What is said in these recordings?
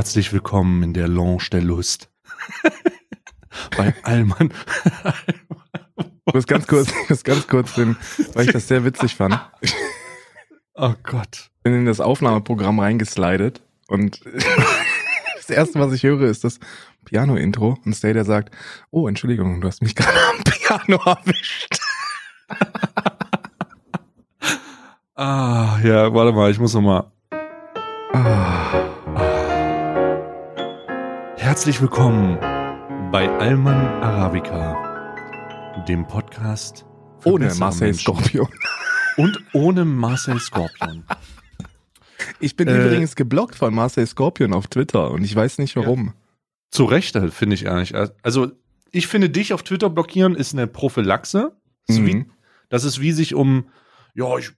Herzlich willkommen in der Lounge der Lust. Bei Allmann. Ich muss ganz kurz, muss ganz kurz hin, weil ich das sehr witzig fand. Oh Gott. Bin in das Aufnahmeprogramm reingeslidet und das erste, was ich höre, ist das Piano-Intro und Stadia sagt, oh, Entschuldigung, du hast mich gerade am Piano erwischt. Ah, ja, warte mal, ich muss noch mal. Herzlich willkommen bei Alman Arabica, dem Podcast für ohne Marcel Menschen. Scorpion. Und ohne Marcel Scorpion. Ich bin Äh, übrigens geblockt von Marcel Scorpion auf Twitter und ich weiß nicht warum. Zu Recht, äh, finde ich ehrlich. Also, ich finde, dich auf Twitter blockieren ist eine Prophylaxe. Das ist, wie, Mhm. das ist wie sich um, ja, ich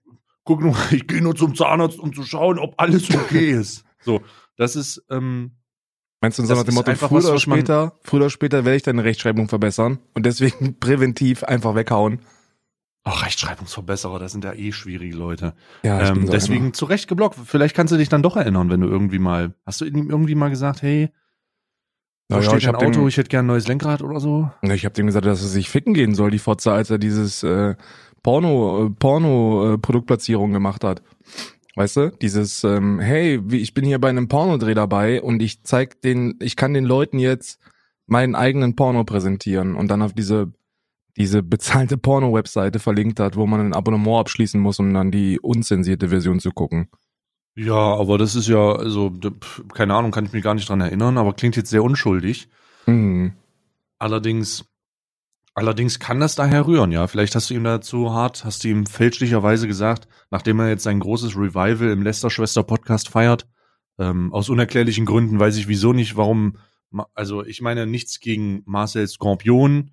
guck nur, ich gehe nur zum Zahnarzt, um zu schauen, ob alles okay ist. So, das ist, ähm, Meinst du so nach dem Motto, einfach früher was, oder später, früher oder später werde ich deine Rechtschreibung verbessern und deswegen präventiv einfach weghauen? ach, Rechtschreibungsverbesserer, das sind ja eh schwierige Leute. Ja, ähm, so deswegen einer. zu Recht geblockt. Vielleicht kannst du dich dann doch erinnern, wenn du irgendwie mal, hast du ihm irgendwie mal gesagt, hey, da Naja, steht ich ein hab dem- Auto, ich hätte gern ein neues Lenkrad oder so? Ja, Ich habe dem gesagt, dass er sich ficken gehen soll, die Fotze, als er dieses äh, Porno, äh, Porno äh, Produktplatzierung gemacht hat. Weißt du? Dieses, ähm, hey, wie, ich bin hier bei einem Pornodreh dabei und ich zeig den, ich kann den Leuten jetzt meinen eigenen Porno präsentieren und dann auf diese diese bezahlte Porno-Webseite verlinkt hat, wo man ein Abonnement abschließen muss, um dann die unzensierte Version zu gucken. Ja, aber das ist ja, also, keine Ahnung, kann ich mich gar nicht dran erinnern, aber klingt jetzt sehr unschuldig. Mhm. Allerdings, allerdings kann das daher rühren, ja. Vielleicht hast du ihm dazu hart, hast du ihm fälschlicherweise gesagt, nachdem er jetzt sein großes Revival im Lester-Schwester-Podcast feiert, ähm, aus unerklärlichen Gründen weiß ich wieso nicht, warum, also ich meine nichts gegen Marcel Scorpion,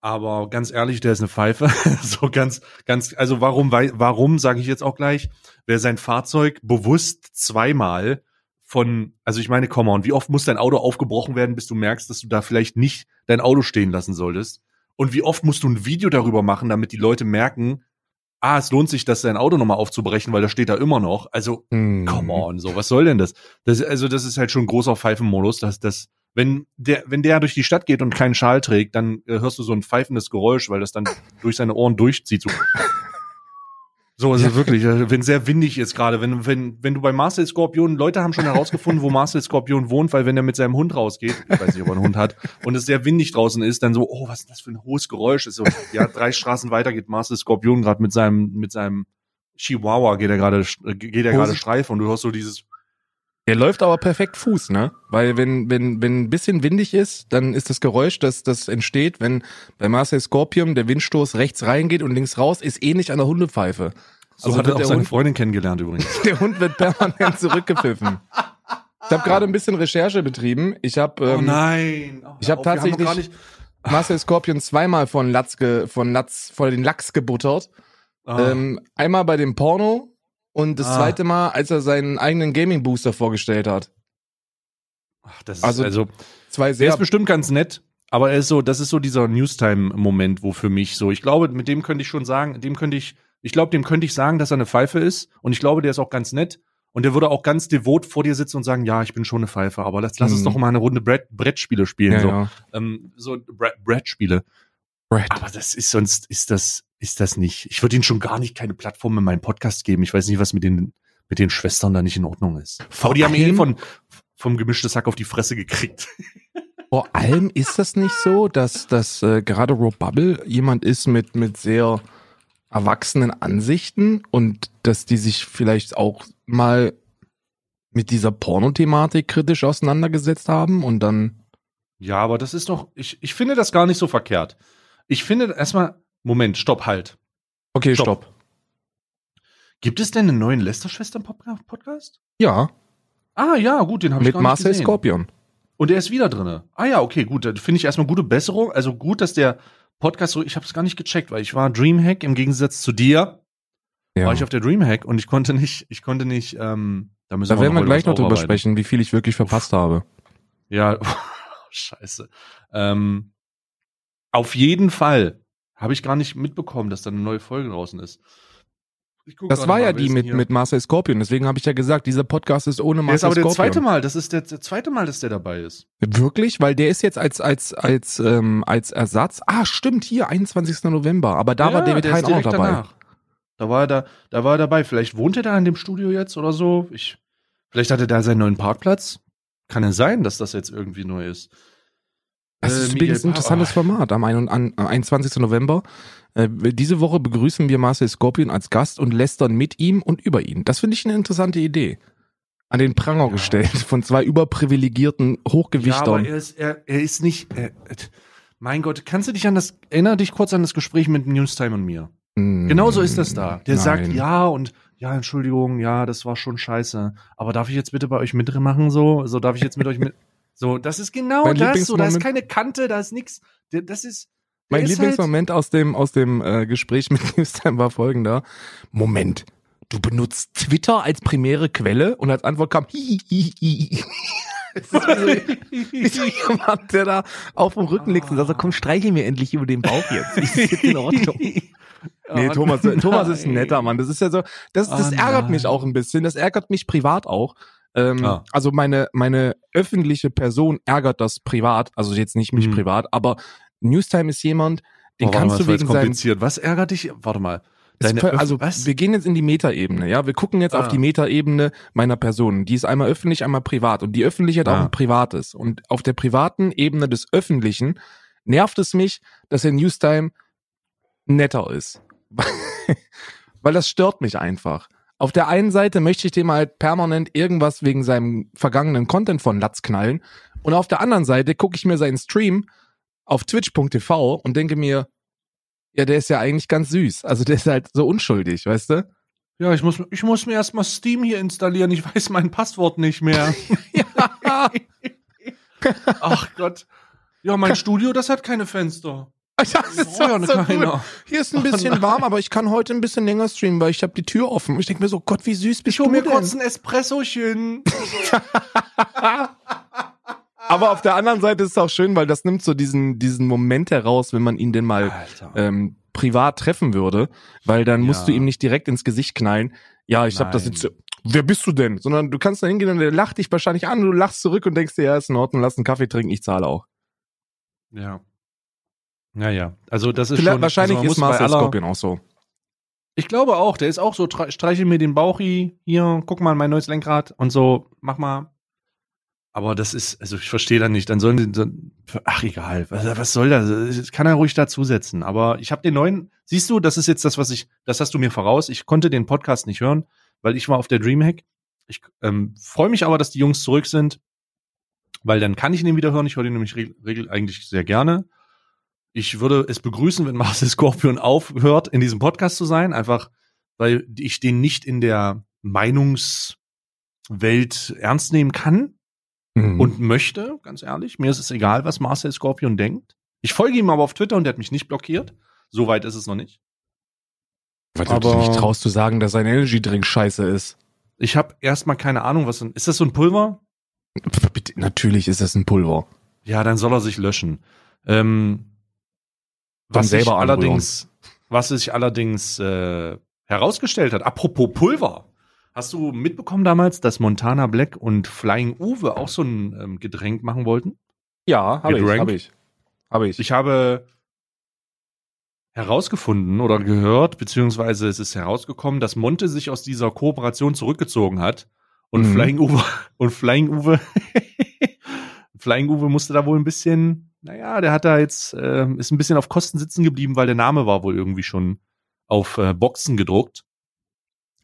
aber ganz ehrlich, der ist eine Pfeife. so ganz, ganz, also warum, warum, sage ich jetzt auch gleich, wer sein Fahrzeug bewusst zweimal von, also ich meine, komm on, wie oft muss dein Auto aufgebrochen werden, bis du merkst, dass du da vielleicht nicht dein Auto stehen lassen solltest? Und wie oft musst du ein Video darüber machen, damit die Leute merken, ah, es lohnt sich, das dein Auto nochmal aufzubrechen, weil das steht da immer noch. Also, Mhm. come on, so, was soll denn das? das also, das ist halt schon ein großer Pfeifenmodus, dass das, wenn der, wenn der durch die Stadt geht und keinen Schal trägt, dann äh, hörst du so ein pfeifendes Geräusch, weil das dann durch seine Ohren durchzieht. So, so ist es wirklich, äh, wenn sehr windig ist gerade, wenn, wenn, wenn du bei Marcel Skorpion, Leute haben schon herausgefunden, wo Marcel Skorpion wohnt, weil wenn er mit seinem Hund rausgeht, ich weiß nicht, ob er einen Hund hat, und es sehr windig draußen ist, dann so, oh, was ist das für ein hohes Geräusch? Ist so, ja, drei Straßen weiter geht Marcel Skorpion gerade mit seinem, mit seinem Chihuahua geht er gerade, äh, geht er gerade Posi- Streife und du hörst so dieses, Der läuft aber perfekt Fuß, ne? Weil wenn, wenn, wenn ein bisschen windig ist, dann ist das Geräusch, das, das entsteht, wenn bei Marcel Scorpion der Windstoß rechts reingeht und links raus, ist ähnlich an der Hundepfeife. so Also hat er auch seine Hund- Freundin kennengelernt übrigens. Der Hund wird permanent zurückgepfiffen. Ich habe gerade ein bisschen Recherche betrieben. Ich habe oh ähm, nein. Oh, ich hab auf, tatsächlich- nicht- Marcel Scorpion zweimal von Latz, ge, von Latz, vor den Lachs gebuttert. Ah, Ähm, einmal bei dem Porno und das Ah. zweite Mal, als er seinen eigenen Gaming Booster vorgestellt hat. ach, das ist, also- also Zwei Der sehr ist bestimmt ganz nett, aber er ist so, das ist so dieser Newstime-Moment, wo für mich so, ich glaube, mit dem könnte ich schon sagen, dem könnte ich, ich glaube, dem könnte ich sagen, dass er eine Pfeife ist und ich glaube, der ist auch ganz nett und der würde auch ganz devot vor dir sitzen und sagen, ja, ich bin schon eine Pfeife, aber lass, lass uns Mhm. doch mal eine Runde Brett, Brettspiele spielen, ja, so, ja. ähm, so Bre Brettspiele. Brad. Aber das ist sonst, ist das, ist das nicht. Ich würde ihnen schon gar nicht keine Plattform in meinem Podcast geben. Ich weiß nicht, was mit den, mit den Schwestern da nicht in Ordnung ist. Vor aber die haben eh von, vom gemischtes Sack auf die Fresse gekriegt. Vor allem ist das nicht so, dass, dass äh, gerade Rob Bubble jemand ist mit, mit sehr erwachsenen Ansichten und dass die sich vielleicht auch mal mit dieser Pornothematik kritisch auseinandergesetzt haben und dann. Ja, aber das ist doch, ich, ich finde das gar nicht so verkehrt. Ich finde erstmal, Moment, stopp, halt. Okay, Stopp. stopp. Gibt es denn einen neuen Lester-Schwestern-Podcast? Ja, Ah, ja, gut, den habe ich mit Marcel gesehen. Scorpion. Und er ist wieder drinne. Ah ja, okay, gut. Da finde ich erstmal gute Besserung. Also gut, dass der Podcast so, ich habe es gar nicht gecheckt, weil ich war Dreamhack im Gegensatz zu dir. Ja. War ich auf der Dreamhack und ich konnte nicht, ich konnte nicht, ähm, da müssen Da werden wir gleich noch drüber aufarbeiten. sprechen, wie viel ich wirklich verpasst habe. Ja, scheiße. Ähm, auf jeden Fall habe ich gar nicht mitbekommen, dass da eine neue Folge draußen ist. Das war ja die ist mit, hier? mit Marcel Scorpion. Deswegen habe ich ja gesagt, dieser Podcast ist ohne Der ist Marcel aber der Scorpion. zweite Mal. Das ist der, der zweite Mal, dass der dabei ist. Wirklich? Weil der ist jetzt als, als, als, ähm, als Ersatz. Ah, stimmt, hier, 21. November. Aber da war David der ist Hein auch dabei. danach. Da war er da, da war er dabei. Vielleicht wohnt er da in dem Studio jetzt oder so. Ich, vielleicht hat er da seinen neuen Parkplatz. Kann ja sein, dass das jetzt irgendwie neu ist. Das Äh, ist übrigens ein interessantes. Format. Am, ein, an, am 21. November. Äh, diese Woche begrüßen wir Marcel Scorpion als Gast und lästern mit ihm und über ihn. Das finde ich eine interessante Idee. An den Pranger Ja. gestellt von zwei überprivilegierten Ja, aber Hochgewichtern. er ist, er, er ist nicht. Er, mein Gott, kannst du dich an das, erinnere dich kurz an das Gespräch mit Newstime und mir. Mm, Genauso ist das da. Der nein. sagt ja und ja, Entschuldigung, ja, das war schon scheiße. Aber darf ich jetzt bitte bei euch mitmachen so? So darf ich jetzt mit euch mit. So, das ist genau Mein das. So, da ist keine Kante, da ist. Der- Das ist. Mein ist halt- Lieblingsmoment aus dem, aus dem äh, Gespräch mit Newstime war folgender. Moment, du benutzt Twitter als primäre Quelle und als Antwort kam hi, hi, hi. Das ist wie so- jemand, der da auf dem Rücken liegt und sagt, komm, streiche mir endlich über den Bauch jetzt. Ist jetzt in Ordnung? Nee, Oh, Thomas, Thomas ist ein netter Mann. Das ist ja so, das, das Oh, ärgert mich auch ein bisschen. Das ärgert mich privat auch. Ähm, Ah. Also meine, meine öffentliche Person ärgert das privat, also jetzt nicht mich Mhm. privat, aber Newstime ist jemand, den Oh, kannst mal, du wegen seinem. Was ärgert dich? Warte mal. Deine also was? wir gehen jetzt in die Metaebene, ja. Wir gucken jetzt auf Ah. die Metaebene meiner Person. Die ist einmal öffentlich, einmal privat. Und die öffentliche hat auch Ah. ein privates. Und auf der privaten Ebene des Öffentlichen nervt es mich, dass der Newstime netter ist. Weil das stört mich einfach. Auf der einen Seite möchte ich dem halt permanent irgendwas wegen seinem vergangenen Content von Latz knallen. Und auf der anderen Seite gucke ich mir seinen Stream auf twitch.tv und denke mir, ja, der ist ja eigentlich ganz süß. Also der ist halt so unschuldig, weißt du? Ja, ich muss, ich muss mir erstmal Steam hier installieren. Ich weiß mein Passwort nicht mehr. Ach Gott. Ja, mein Studio, das hat keine Fenster. Das ist Braucht ja so, so keiner. gut. Hier ist ein Oh bisschen nein. warm, aber ich kann heute ein bisschen länger streamen, weil ich habe die Tür offen. Ich denke mir so, Gott, wie süß bist Ich hol du mir denn? kurz ein Espressochen. Aber auf der anderen Seite ist es auch schön, weil das nimmt so diesen, diesen Moment heraus, wenn man ihn denn mal ähm, privat treffen würde, weil dann musst Ja. du ihm nicht direkt ins Gesicht knallen. Ja, ich hab das jetzt. Wer bist du denn? Sondern du kannst da hingehen und der lacht dich wahrscheinlich an, du lachst zurück und denkst dir, ja, ist in Ordnung, lass einen Kaffee trinken, ich zahle auch. Ja. Naja, also das ist Vielleicht, schon. wahrscheinlich also ist Marcel aller- Scorpion auch so. Ich glaube auch, der ist auch so, tre- streichel mir den Bauchi, hier, guck mal, mein neues Lenkrad und so, mach mal. Aber das ist, also ich verstehe da nicht, dann sollen die, ach egal, was, was soll das? Das kann er ruhig dazusetzen. Aber ich habe den neuen, siehst du, das ist jetzt das, was ich, das hast du mir voraus. Ich konnte den Podcast nicht hören, weil ich war auf der Dreamhack. Ich ähm, freue mich aber, dass die Jungs zurück sind, weil dann kann ich ihn wieder hören. Ich höre den nämlich regel eigentlich sehr gerne. Ich würde es begrüßen, wenn Marcel Scorpion aufhört, in diesem Podcast zu sein, einfach weil ich den nicht in der Meinungswelt ernst nehmen kann Mhm. und möchte, ganz ehrlich. Mir ist es egal, was Marcel Scorpion denkt. Ich folge ihm aber auf Twitter und der hat mich nicht blockiert. Soweit ist es noch nicht. Weil du aber- dir nicht traust zu sagen, dass sein Energy-Drink scheiße ist. Ich habe erstmal keine Ahnung, was ist das so ein Pulver? Natürlich ist das ein Pulver. Ja, dann soll er sich löschen. Ähm, was sich allerdings, was sich allerdings äh, herausgestellt hat, apropos Pulver, hast du mitbekommen damals, dass Montana Black und Flying Uwe auch so ein ähm, Getränk machen wollten? Ja, habe ich, habe ich. Habe ich. Ich habe herausgefunden oder gehört, beziehungsweise es ist herausgekommen, dass Monte sich aus dieser Kooperation zurückgezogen hat und Mhm. Flying Uwe und Flying Uwe Flying Uwe musste da wohl ein bisschen, naja, der hat da jetzt ähm, ist ein bisschen auf Kosten sitzen geblieben, weil der Name war wohl irgendwie schon auf äh, Boxen gedruckt.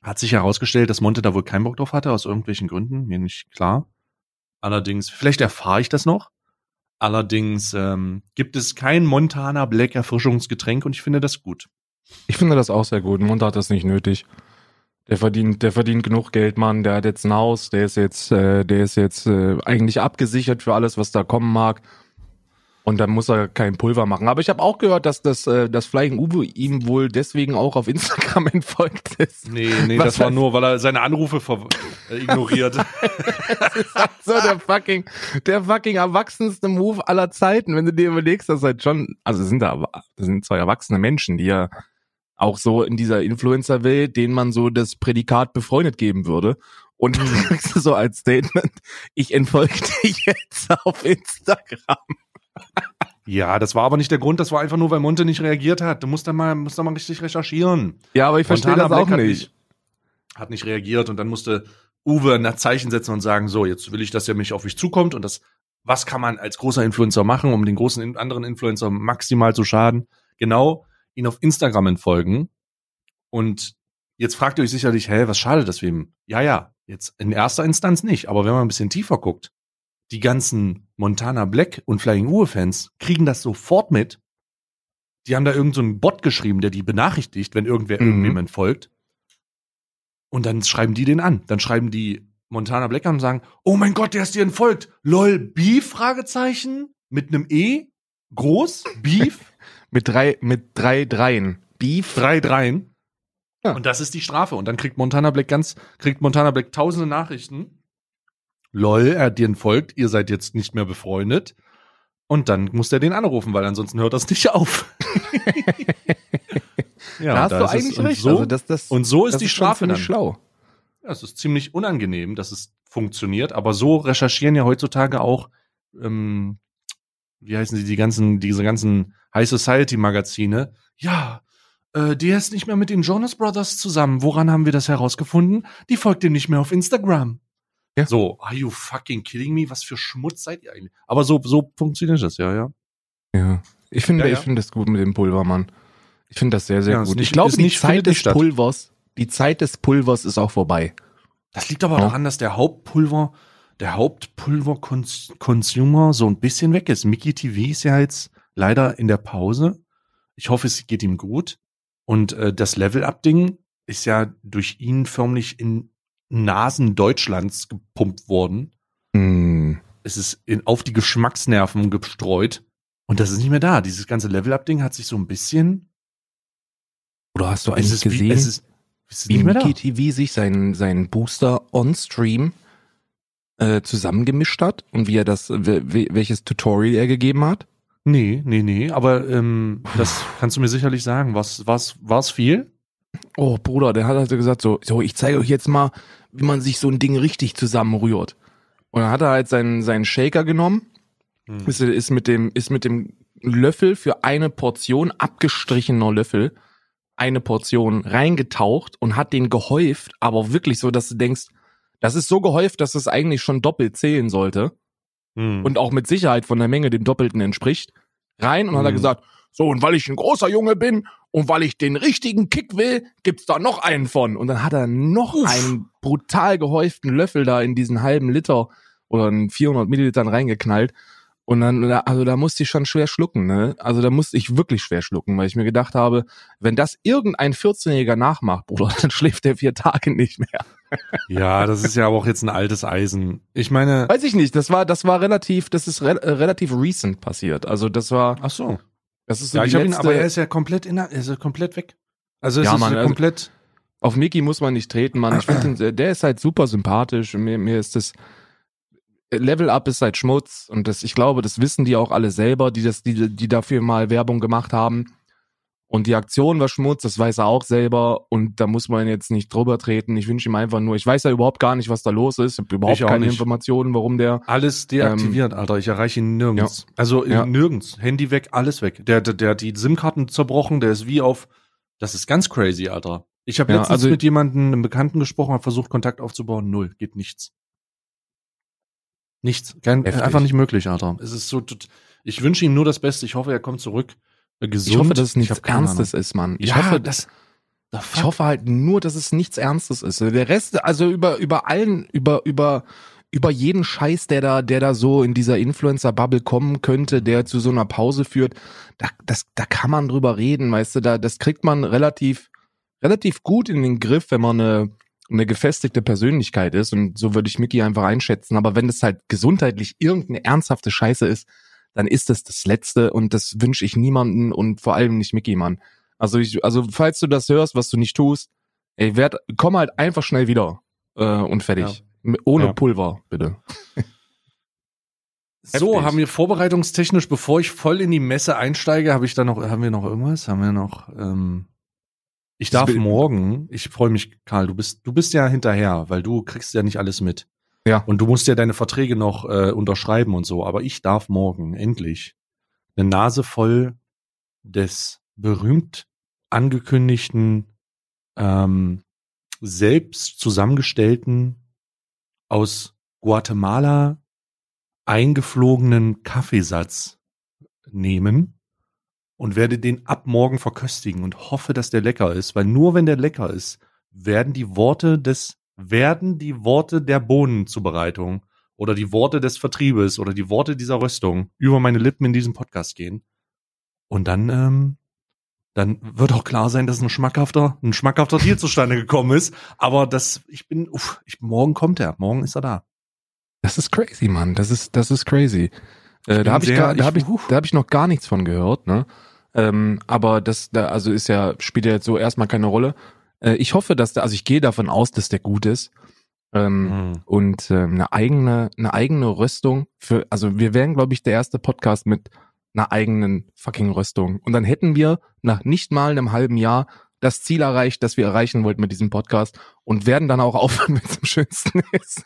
Hat sich herausgestellt, dass Monte da wohl keinen Bock drauf hatte, aus irgendwelchen Gründen, mir nicht klar. Allerdings, vielleicht erfahre ich das noch. Allerdings ähm, gibt es kein Montana Black Erfrischungsgetränk und ich finde das gut. Ich finde das auch sehr gut. Monte hat das nicht nötig. Der verdient, der verdient genug Geld, Mann. Der hat jetzt ein Haus. Der ist jetzt, äh, der ist jetzt äh, eigentlich abgesichert für alles, was da kommen mag. Und dann muss er kein Pulver machen. Aber ich habe auch gehört, dass das, äh, das Flying Uwe ihm wohl deswegen auch auf Instagram entfolgt ist. Nee, nee, Was das war nur, weil er seine Anrufe äh, ignoriert. So der fucking, der fucking erwachsenste Move aller Zeiten, wenn du dir überlegst, dass halt schon, also sind da, das sind zwei erwachsene Menschen, die ja auch so in dieser Influencer-Welt, denen man so das Prädikat befreundet geben würde. Und dann kriegst du so als Statement, ich entfolge dich jetzt auf Instagram. Ja, das war aber nicht der Grund, das war einfach nur, weil Monte nicht reagiert hat. Du musst da mal, musst da mal richtig recherchieren. Ja, aber ich verstehe das auch Black hat nicht. Hat nicht reagiert und dann musste Uwe ein Zeichen setzen und sagen, so, jetzt will ich, dass er mich auf mich zukommt und das, was kann man als großer Influencer machen, um den großen anderen Influencer maximal zu schaden? Genau, ihn auf Instagram entfolgen. Und jetzt fragt ihr euch sicherlich, hä, was schadet das wem? Ja, ja, jetzt in erster Instanz nicht, aber wenn man ein bisschen tiefer guckt, die ganzen Montana Black und Flying Uwe Fans kriegen das sofort mit. Die haben da irgendeinen so einen Bot geschrieben, der die benachrichtigt, wenn irgendwer Mhm. irgendwem entfolgt. Und dann schreiben die den an. Dann schreiben die Montana Black an und sagen, oh mein Gott, der ist dir entfolgt. Lol, Beef? Fragezeichen? Mit einem E? Groß? Beef? Mit drei, mit drei Dreien. Beef. Drei Dreien. Ja. Und das ist die Strafe. Und dann kriegt Montana Black ganz, kriegt Montana Black tausende Nachrichten. Lol, er hat dir entfolgt, ihr seid jetzt nicht mehr befreundet. Und dann muss er den anrufen, weil ansonsten hört das nicht auf. ja, da hast und du ist es- eigentlich und recht. So, also das, das, und so ist das die schon Strafe dann. schlau. Ja, es ist ziemlich unangenehm, dass es funktioniert, aber so recherchieren ja heutzutage auch, ähm, wie heißen sie, die ganzen, diese ganzen High Society Magazine. Ja, äh, der ist nicht mehr mit den Jonas Brothers zusammen. Woran haben wir das herausgefunden? Die folgt ihm nicht mehr auf Instagram. Ja. So, are you fucking kidding me? Was für Schmutz seid ihr eigentlich? Aber so, so funktioniert das, ja, ja. Ja. Ich finde, Ja, ja. ich finde das gut mit dem Pulver, Mann. Ich finde das sehr, sehr gut. nicht- ich glaube, die Zeit des statt. Pulvers, die Zeit des Pulvers ist auch vorbei. Das liegt aber daran, dass der Hauptpulver, der Hauptpulver-Consumer so ein bisschen weg ist. Mickey TV ist ja jetzt leider in der Pause. Ich hoffe, es geht ihm gut. Und äh, das Level-Up-Ding ist ja durch ihn förmlich in Nasen Deutschlands gepumpt worden. Hm. Es ist in, auf die Geschmacksnerven gestreut. Und das ist nicht mehr da. Dieses ganze Level-Up-Ding hat sich so ein bisschen. Oder hast du eigentlich ist, wie, gesehen, es ist, es ist wie. Mickey TV sich seinen, seinen Booster on-stream äh, zusammengemischt hat und wie er das, we- we- welches Tutorial er gegeben hat? Nee, nee, nee. Aber ähm, das kannst du mir sicherlich sagen. Was, was, war's viel? Oh, Bruder, der hat also gesagt so, so, ich zeige euch jetzt mal, wie man sich so ein Ding richtig zusammenrührt. Und dann hat er halt seinen, seinen Shaker genommen, Hm. ist, ist mit dem, ist mit dem Löffel für eine Portion, abgestrichener Löffel, eine Portion reingetaucht und hat den gehäuft, aber wirklich so, dass du denkst, das ist so gehäuft, dass es eigentlich schon doppelt zählen sollte Hm. und auch mit Sicherheit von der Menge dem Doppelten entspricht, rein und hat er Mhm. gesagt, so, und weil ich ein großer Junge bin und weil ich den richtigen Kick will, gibt's da noch einen von. Und dann hat er noch Uff. einen brutal gehäuften Löffel da in diesen halben Liter oder in 400 Millilitern reingeknallt. Und dann, da- also da musste ich schon schwer schlucken, ne? Also da musste ich wirklich schwer schlucken, weil ich mir gedacht habe, wenn das irgendein 14-Jähriger nachmacht, Bruder, dann schläft der vier Tage nicht mehr. Ja, das ist ja aber auch jetzt ein altes Eisen. Ich meine, Weiß ich nicht, das war, das war relativ, das ist re äh, relativ recent passiert. Also das war, ach so. Das ist so Ja, ich habe ihn, letzte, aber er ist ja komplett in, der- er ist ja komplett weg. Also es Ja, ist Mann, ja also- komplett. auf Mickey muss man nicht treten, Mann. Ich finde, der ist halt super sympathisch. Mir, mir ist das Level Up ist halt Schmutz und das, ich glaube, das wissen die auch alle selber, die das, die, die dafür mal Werbung gemacht haben. Und die Aktion war Schmutz, das weiß er auch selber und da muss man jetzt nicht drüber treten. Ich wünsche ihm einfach nur, ich weiß ja überhaupt gar nicht, was da los ist. Ich habe überhaupt Ich auch keine nicht. Informationen, warum der. Alles deaktiviert, Alter. Ich erreiche ihn nirgends. Also Ja. nirgends. Handy weg, alles weg. Der, der, der hat die SIM-Karten zerbrochen, der ist wie auf. Das ist ganz crazy, Alter. Ich habe Ja, letztens also- mit jemandem, einem Bekannten gesprochen, habe versucht, Kontakt aufzubauen. Null, geht nichts. Nichts. Kein, einfach nicht möglich, Alter. Es ist so. Ich wünsche ihm nur das Beste. Ich hoffe, er kommt zurück. Gesund. Ich hoffe, dass es nichts Ahnung. Ernstes ist, Mann. Ich ja, hoffe, das. the Ich hoffe halt nur, dass es nichts Ernstes ist. Der Rest, also über, über allen, über, über, über jeden Scheiß, der da, der da so in dieser Influencer-Bubble kommen könnte, der zu so einer Pause führt, da, das, da kann man drüber reden, weißt du, da, das kriegt man relativ, relativ gut in den Griff, wenn man eine, eine gefestigte Persönlichkeit ist. Und so würde ich Mickey einfach einschätzen. Aber wenn das halt gesundheitlich irgendeine ernsthafte Scheiße ist, dann ist das das Letzte und das wünsche ich niemanden und vor allem nicht Mickey, Mann. Also ich, also falls du das hörst, was du nicht tust, ey, werd, komm halt einfach schnell wieder äh, und fertig. M- Ohne Ja. Pulver, bitte. So, haben wir vorbereitungstechnisch, bevor ich voll in die Messe einsteige, habe ich da noch, haben wir noch irgendwas? Haben wir noch, ähm, Ich darf morgen, ich freue mich, Karl, du bist, du bist ja hinterher, weil du kriegst ja nicht alles mit. Ja. Und du musst ja deine Verträge noch äh, unterschreiben und so, aber ich darf morgen endlich eine Nase voll des berühmt angekündigten, ähm, selbst zusammengestellten, aus Guatemala eingeflogenen Kaffeesatz nehmen und werde den ab morgen verköstigen und hoffe, dass der lecker ist, weil nur wenn der lecker ist, werden die Worte des, werden die Worte der Bohnenzubereitung oder die Worte des Vertriebes oder die Worte dieser Röstung über meine Lippen in diesem Podcast gehen. Und dann, ähm, dann wird auch klar sein, dass ein schmackhafter, ein schmackhafter Deal zustande gekommen ist. Aber das, ich bin, uff, ich, morgen kommt er, morgen ist er da. Das ist crazy, Mann. Das ist, das ist crazy. Äh, da habe ich, gar- da ich- hab ich, da hab ich noch gar nichts von gehört, ne? Ähm, aber das, da, also ist ja, spielt ja jetzt so erstmal keine Rolle. Äh, ich hoffe, dass der, also ich gehe davon aus, dass der gut ist. Ähm, Mhm. und ähm, eine eigene, eine eigene Rüstung für, also wir wären, glaube ich, der erste Podcast mit einer eigenen fucking Rüstung. Und dann hätten wir nach nicht mal einem halben Jahr das Ziel erreicht, das wir erreichen wollten mit diesem Podcast und werden dann auch aufhören, wenn es am schönsten ist.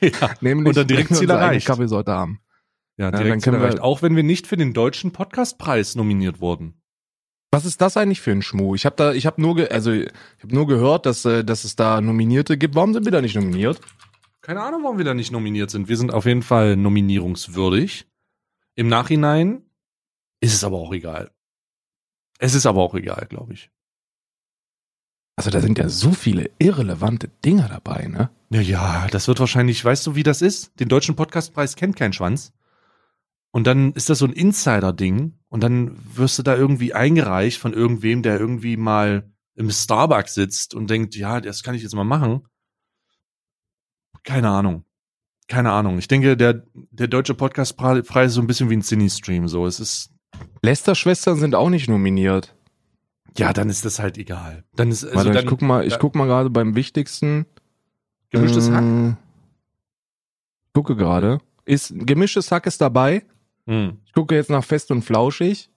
Ja, Nämlich Und dann direkt Ziel erreicht. Kaffeesorte haben. ja, dann direkt können wir- erreicht. Auch wenn wir nicht für den deutschen Podcastpreis nominiert wurden. Was ist das eigentlich für ein Schmuh? Ich habe da, ich habe nur, also ich habe nur gehört, dass, äh, dass es da Nominierte gibt. Warum sind wir da nicht nominiert? Keine Ahnung, warum wir da nicht nominiert sind. Wir sind auf jeden Fall nominierungswürdig. Im Nachhinein ist es aber auch egal. Es ist aber auch egal, glaube ich. Also da sind ja so viele irrelevante Dinge dabei, ne? Ja, ja, das wird wahrscheinlich, weißt du, wie das ist? Den deutschen Podcastpreis kennt kein Schwanz. Und dann ist das so ein Insider-Ding. Und dann wirst du da irgendwie eingereicht von irgendwem, der irgendwie mal im Starbucks sitzt und denkt, ja, das kann ich jetzt mal machen. Keine Ahnung. Keine Ahnung. Ich denke, der, der deutsche Podcastpreis ist so ein bisschen wie ein Cine-Stream. So, es ist, Lester-Schwestern sind auch nicht nominiert. ja, dann ist das halt egal. Dann ist, also Warte, dann, ich guck mal, ich guck mal gerade beim wichtigsten. gemischtes Hack. Äh, Gucke gerade. Ist gemischtes Hack ist dabei. Hm. Ich gucke jetzt nach Fest und Flauschig.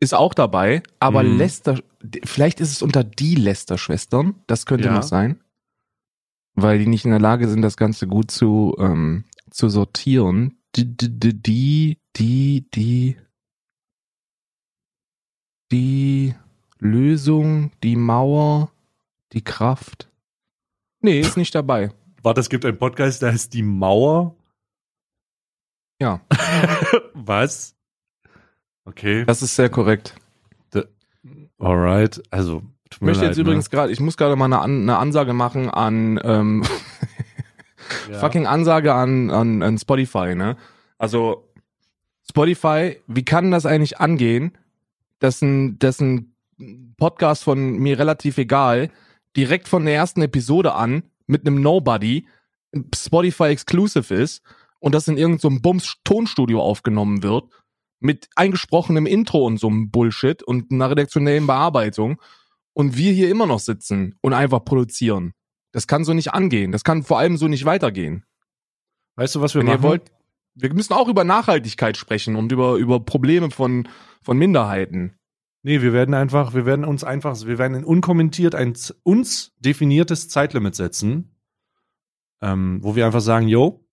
Ist auch dabei, aber Mhm. Lester, vielleicht ist es unter die Lester-Schwestern. Das könnte Ja. noch sein. Weil die nicht in der Lage sind, das Ganze gut zu, ähm, zu sortieren. Die, die, die, die, die, die, die Lösung, die Mauer, die Kraft. Nee, ist nicht dabei. Warte, es gibt einen Podcast, der heißt Die Mauer. Ja, Was? Okay. das ist sehr korrekt. Alright. Also, Ich möchte leid, jetzt übrigens gerade, ich muss gerade mal eine, An eine Ansage machen an ähm, ne? Ja. fucking Ansage an, an, an Spotify, ne? Also Spotify, wie kann das eigentlich angehen, dass ein, dass ein Podcast von mir relativ egal direkt von der ersten Episode an mit einem Nobody Spotify Exclusive ist und das in irgendeinem so einem Bums Tonstudio aufgenommen wird mit eingesprochenem Intro und so einem Bullshit und einer redaktionellen Bearbeitung und wir hier immer noch sitzen und einfach produzieren. Das kann so nicht angehen. Das kann vor allem so nicht weitergehen. Weißt du, was wir Wenn machen? ihr wollt, wir müssen auch über Nachhaltigkeit sprechen und über, über Probleme von, von Minderheiten. Nee, wir werden einfach, wir werden uns einfach, wir werden unkommentiert ein uns definiertes Zeitlimit setzen, ähm, wo wir einfach sagen, yo,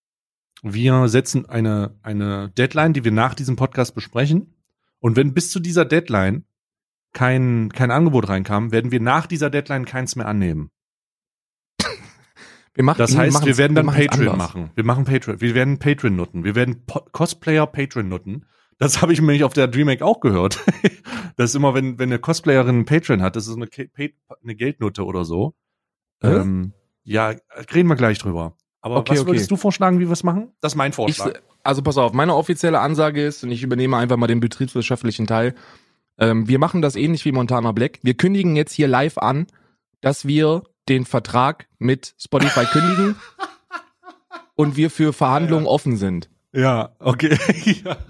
wir setzen eine, eine Deadline, die wir nach diesem Podcast besprechen. Und wenn bis zu dieser Deadline kein, kein Angebot reinkam, werden wir nach dieser Deadline keins mehr annehmen. Wir machen, Das heißt, wir werden dann machen's Patreon anders. machen. Wir machen Patreon. Wir werden Patreon nutten. Wir werden Po- Cosplayer Patreon nutten. Das habe ich nämlich auf der DreamHack auch gehört. das ist immer, wenn, wenn eine Cosplayerin einen Patreon hat, das ist eine, Pa- eine Geldnutte oder so. Ähm, ja, reden wir gleich drüber. Aber Okay, was okay. würdest du vorschlagen, wie wir es machen? Das ist mein Ich, Vorschlag. also pass auf, meine offizielle Ansage ist, und ich übernehme einfach mal den betriebswirtschaftlichen Teil, ähm, wir machen das ähnlich wie Montana Black. Wir kündigen jetzt hier live an, dass wir den Vertrag mit Spotify kündigen und wir für Verhandlungen offen sind. ja, okay. ja.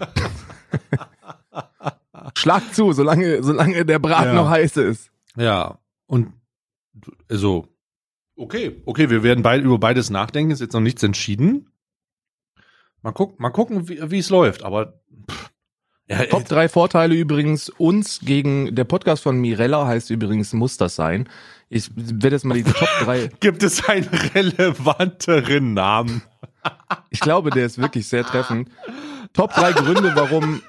Schlag zu, solange, solange der Braten Ja. noch heiß ist. Ja, und du- also, okay, okay, wir werden beid, über beides nachdenken, ist jetzt noch nichts entschieden. Mal gucken, mal gucken, wie wie es läuft, aber pff, Ja, Top drei Vorteile übrigens uns gegen der Podcast von Mirella heißt übrigens muss das sein. Ich werde jetzt mal die Top drei. Gibt es einen relevanteren Namen? Ich glaube, der ist wirklich sehr treffend. Top drei Gründe, warum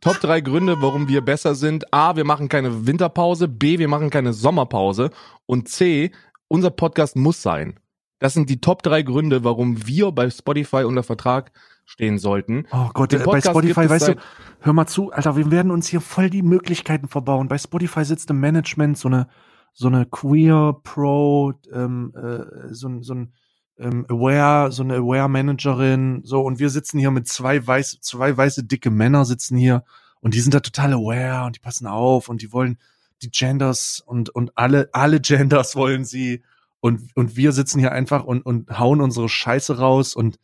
Top drei Gründe, warum wir besser sind. A, wir machen keine Winterpause. B, wir machen keine Sommerpause. Und C, unser Podcast muss sein. Das sind die Top drei Gründe, warum wir bei Spotify unter Vertrag stehen sollten. Oh Gott, äh, bei Spotify, weißt du, hör mal zu, Alter, wir werden uns hier voll die Möglichkeiten verbauen. Bei Spotify sitzt im Management so eine, so eine Queer Pro, ähm, äh, so ein, so ein ähm, Aware, so eine Aware-Managerin, so, und wir sitzen hier mit zwei weiß, zwei weiße dicke Männer sitzen hier und die sind da total aware und die passen auf und die wollen die Genders und, und alle, alle Genders wollen sie. Und, und wir sitzen hier einfach und, und hauen unsere Scheiße raus und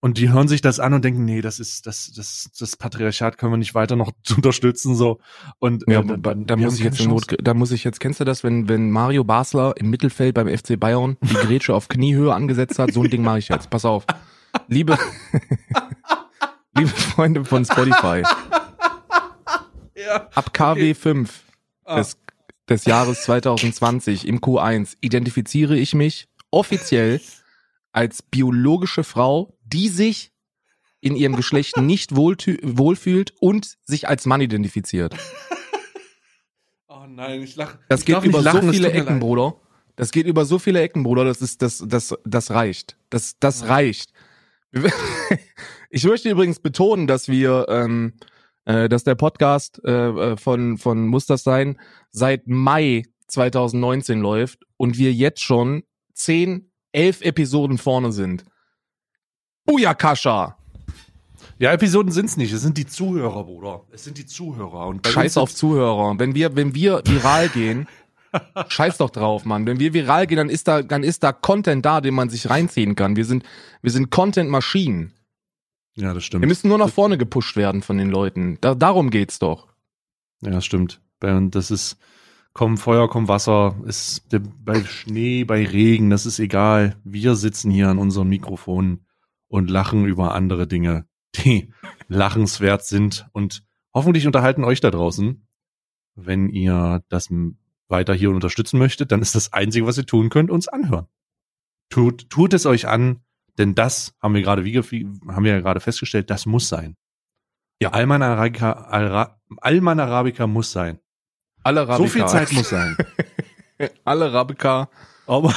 und die hören sich das an und denken, nee, das ist das das das Patriarchat können wir nicht weiter noch unterstützen so. Und Ja, äh, da, da wir muss ich jetzt in Not, da muss ich jetzt, kennst du das, wenn, wenn Mario Basler im Mittelfeld beim FC Bayern die Grätsche auf Kniehöhe angesetzt hat, so ein Ding mache ich jetzt. Pass auf. Liebe, liebe Freunde von Spotify, ja. ab KW 5 Ah. des, des Jahres 2020 im Q1 identifiziere ich mich offiziell als biologische Frau, die sich in ihrem Geschlecht nicht wohlfühlt und sich als Mann identifiziert. Oh nein, ich lach. Das ich geht über lachen, so viele Ecken, leid. Bruder. Das geht über so viele Ecken, Bruder. Das ist, das, das, das reicht. Das, das reicht. Ich möchte übrigens betonen, dass wir, ähm, äh, dass der Podcast äh, äh, von von Muss das sein seit Mai 2019 läuft und wir jetzt schon zehn, elf Episoden vorne sind. Booyakasha! Ja, Episoden sind's nicht, es sind die Zuhörer, Bruder. Es sind die Zuhörer und Scheiß auf Zuhörer. Wenn wir, wenn wir viral gehen, scheiß doch drauf, Mann. Wenn wir viral gehen, dann ist da, dann ist da Content da, den man sich reinziehen kann. Wir sind, wir sind Content-Maschinen. Ja, das stimmt. Wir müssen nur nach vorne gepusht werden von den Leuten. Da, darum geht's doch. Ja, das stimmt. Das ist, komm Feuer, komm Wasser, ist bei Schnee, bei Regen, das ist egal. Wir sitzen hier an unserem Mikrofon und lachen über andere Dinge, die lachenswert sind und hoffentlich unterhalten euch da draußen. Wenn ihr das weiter hier unterstützen möchtet, dann ist das Einzige, was ihr tun könnt, uns anhören. Tut, tut es euch an, denn das haben wir gerade, wie, haben wir ja gerade festgestellt, das muss sein. Ja, Alman Arabica, Alra, Alman Arabica muss sein. Alle Arabica. So viel Zeit muss sein. Alle Arabica. Allah,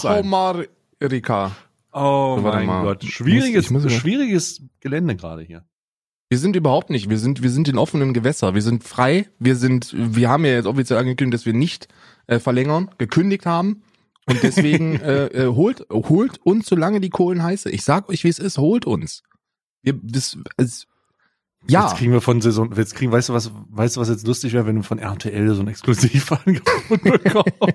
sein. Allahumma Erika. Oh mein. Gott, schwieriges, muss- muss- schwieriges Gelände gerade hier. Wir sind überhaupt nicht. Wir sind, wir sind in offenen Gewässer. Wir sind frei. Wir sind, wir haben ja jetzt offiziell angekündigt, dass wir nicht äh, verlängern, gekündigt haben. Und deswegen äh, äh, holt, holt uns, solange die Kohlen heiße. Ich sag euch, wie es ist, holt uns. Wir, das, es, ja, Jetzt kriegen wir von Saison, jetzt kriegen, weißt du was, weißt du was jetzt lustig wäre, wenn wir von RTL so ein Exklusivangebot bekommen?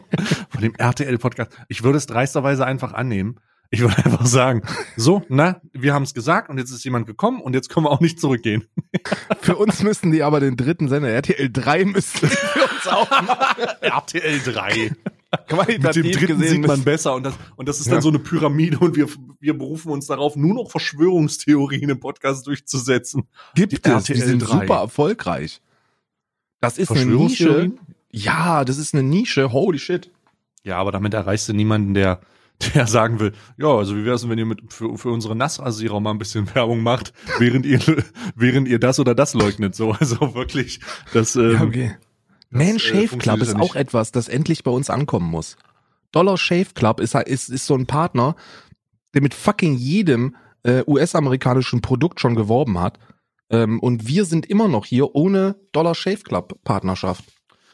von dem RTL-Podcast. Ich würde es dreisterweise einfach annehmen. Ich würde einfach sagen, so, na, wir haben es gesagt und jetzt ist jemand gekommen und jetzt können wir auch nicht zurückgehen. für uns müssten die aber den dritten Sender, RTL 3 müssten die für uns auch machen. RTL 3. Mit dem Qualitativ dritten gesehen sieht man besser und das, und das ist dann Ja. so eine Pyramide und wir, wir berufen uns darauf, nur noch Verschwörungstheorien im Podcast durchzusetzen. gibt Die es. Die RTL sind 3. super erfolgreich. Das ist eine Nische. Ja, das ist eine Nische. Holy shit. Ja, aber damit erreichst du niemanden, der, der sagen will, ja, also wie wär's denn, wenn ihr mit, für, für unsere Nassrasierer mal ein bisschen Werbung macht, während ihr, während ihr das oder das leugnet, so, also wirklich, das, ähm, Ja, okay. Man äh, Shave Club ist auch etwas, das endlich bei uns ankommen muss. Dollar Shave Club ist, ist, ist so ein Partner, der mit fucking jedem äh, US-amerikanischen Produkt schon geworben hat. Ähm, und wir sind immer noch hier ohne Dollar Shave Club Partnerschaft.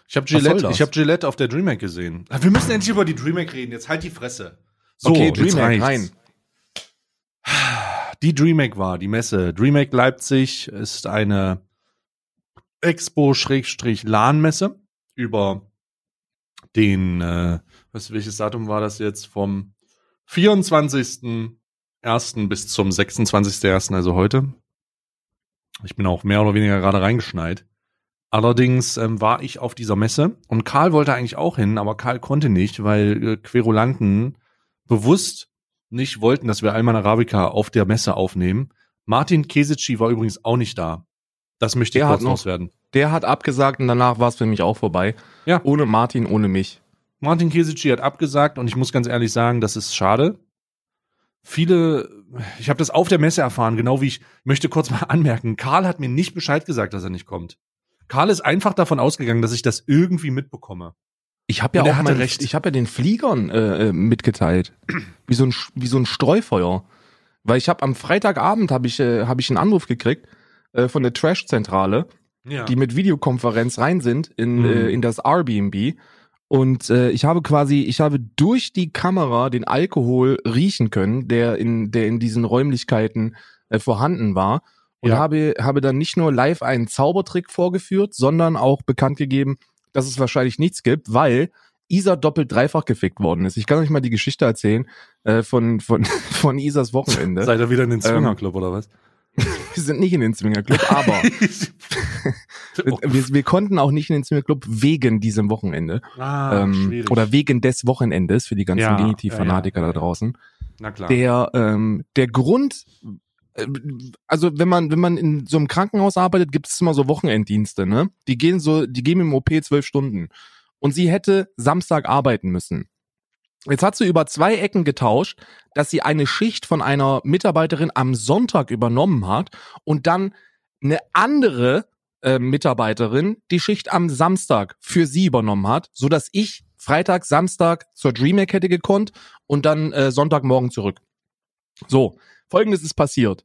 ich habe Gillette, ich habe Gillette auf der DreamHack gesehen. Wir müssen endlich über die DreamHack reden, jetzt halt die Fresse. So, okay, DreamHack rein. Die DreamHack war die Messe. DreamHack Leipzig ist eine Expo-LAN-Messe über den, äh, was, welches Datum war das jetzt? Vom 24.01. bis zum 26.01., also heute. Ich bin auch mehr oder weniger gerade reingeschneit. Allerdings ähm, war ich auf dieser Messe und Karl wollte eigentlich auch hin, aber Karl konnte nicht, weil äh, Querulanten bewusst nicht wollten, dass wir Alman Arabica auf der Messe aufnehmen. Martin Kesici war übrigens auch nicht da. Das möchte ich Der kurz noch- loswerden. Der hat abgesagt und danach war es für mich auch vorbei. Ja. Ohne Martin, ohne mich. Martin Kesici hat abgesagt und ich muss ganz ehrlich sagen, das ist schade. Viele, ich habe das auf der Messe erfahren, genau wie ich möchte kurz mal anmerken. Karl hat mir nicht Bescheid gesagt, dass er nicht kommt. Karl ist einfach davon ausgegangen, dass ich das irgendwie mitbekomme. Ich habe ja Und auch mein, recht. ich habe ja den Fliegern äh, äh, mitgeteilt, wie so ein wie so ein Streufeuer, weil ich habe am Freitagabend habe ich äh, habe ich einen Anruf gekriegt äh, von der Trash Zentrale, Ja. die mit Videokonferenz rein sind in Mhm. äh, in das Airbnb und äh, ich habe quasi ich habe durch die Kamera den Alkohol riechen können, der in der in diesen Räumlichkeiten äh, vorhanden war und Ja. habe habe dann nicht nur live einen Zaubertrick vorgeführt, sondern auch bekannt gegeben, dass es wahrscheinlich nichts gibt, weil Isa doppelt dreifach gefickt worden ist. Ich kann euch mal die Geschichte erzählen äh, von von von Isas Wochenende. Seid ihr wieder in den Ähm, Swingerclub oder was? Wir sind nicht in den Swingerclub, aber wir, wir konnten auch nicht in den Swingerclub wegen diesem Wochenende ah, ähm, schwierig. oder wegen des Wochenendes für die ganzen Ja, Genitiv-Fanatiker ja, ja, da draußen. Na klar. Der ähm, der Grund äh, also wenn man wenn man in so einem Krankenhaus arbeitet, gibt es immer so Wochenenddienste, ne? Die gehen so, die gehen im OP zwölf Stunden und sie hätte Samstag arbeiten müssen. Jetzt hat sie über zwei Ecken getauscht, dass sie eine Schicht von einer Mitarbeiterin am Sonntag übernommen hat und dann eine andere äh, Mitarbeiterin die Schicht am Samstag für sie übernommen hat, so dass ich Freitag, Samstag zur DreamHack hätte gekonnt und dann äh, Sonntagmorgen zurück. So, folgendes ist passiert.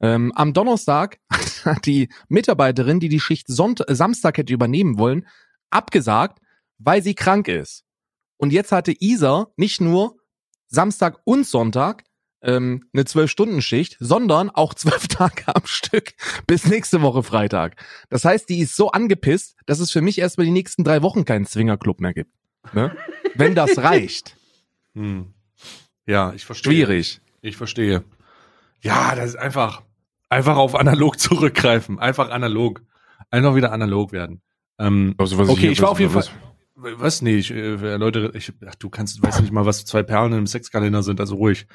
Ähm, am Donnerstag hat die Mitarbeiterin, die die Schicht Sonnt Samstag hätte übernehmen wollen, abgesagt, weil sie krank ist. Und jetzt hatte Isa nicht nur Samstag und Sonntag ähm, eine Zwölf-Stunden-Schicht, sondern auch zwölf Tage am Stück bis nächste Woche Freitag. Das heißt, die ist so angepisst, dass es für mich erstmal die nächsten drei Wochen keinen Zwingerclub mehr gibt. Ne? Wenn das reicht. Hm. Ja, ich verstehe. Schwierig. Ich verstehe. Ja, das ist einfach, einfach auf analog zurückgreifen. Einfach analog. Einfach wieder analog werden. Ähm, Also, was okay, ich war auf jeden was- Fall. Was? Nee, ich, äh, Leute, ich, ach, du kannst, weißt nicht mal, was zwei Perlen im Sexkalender sind, also ruhig.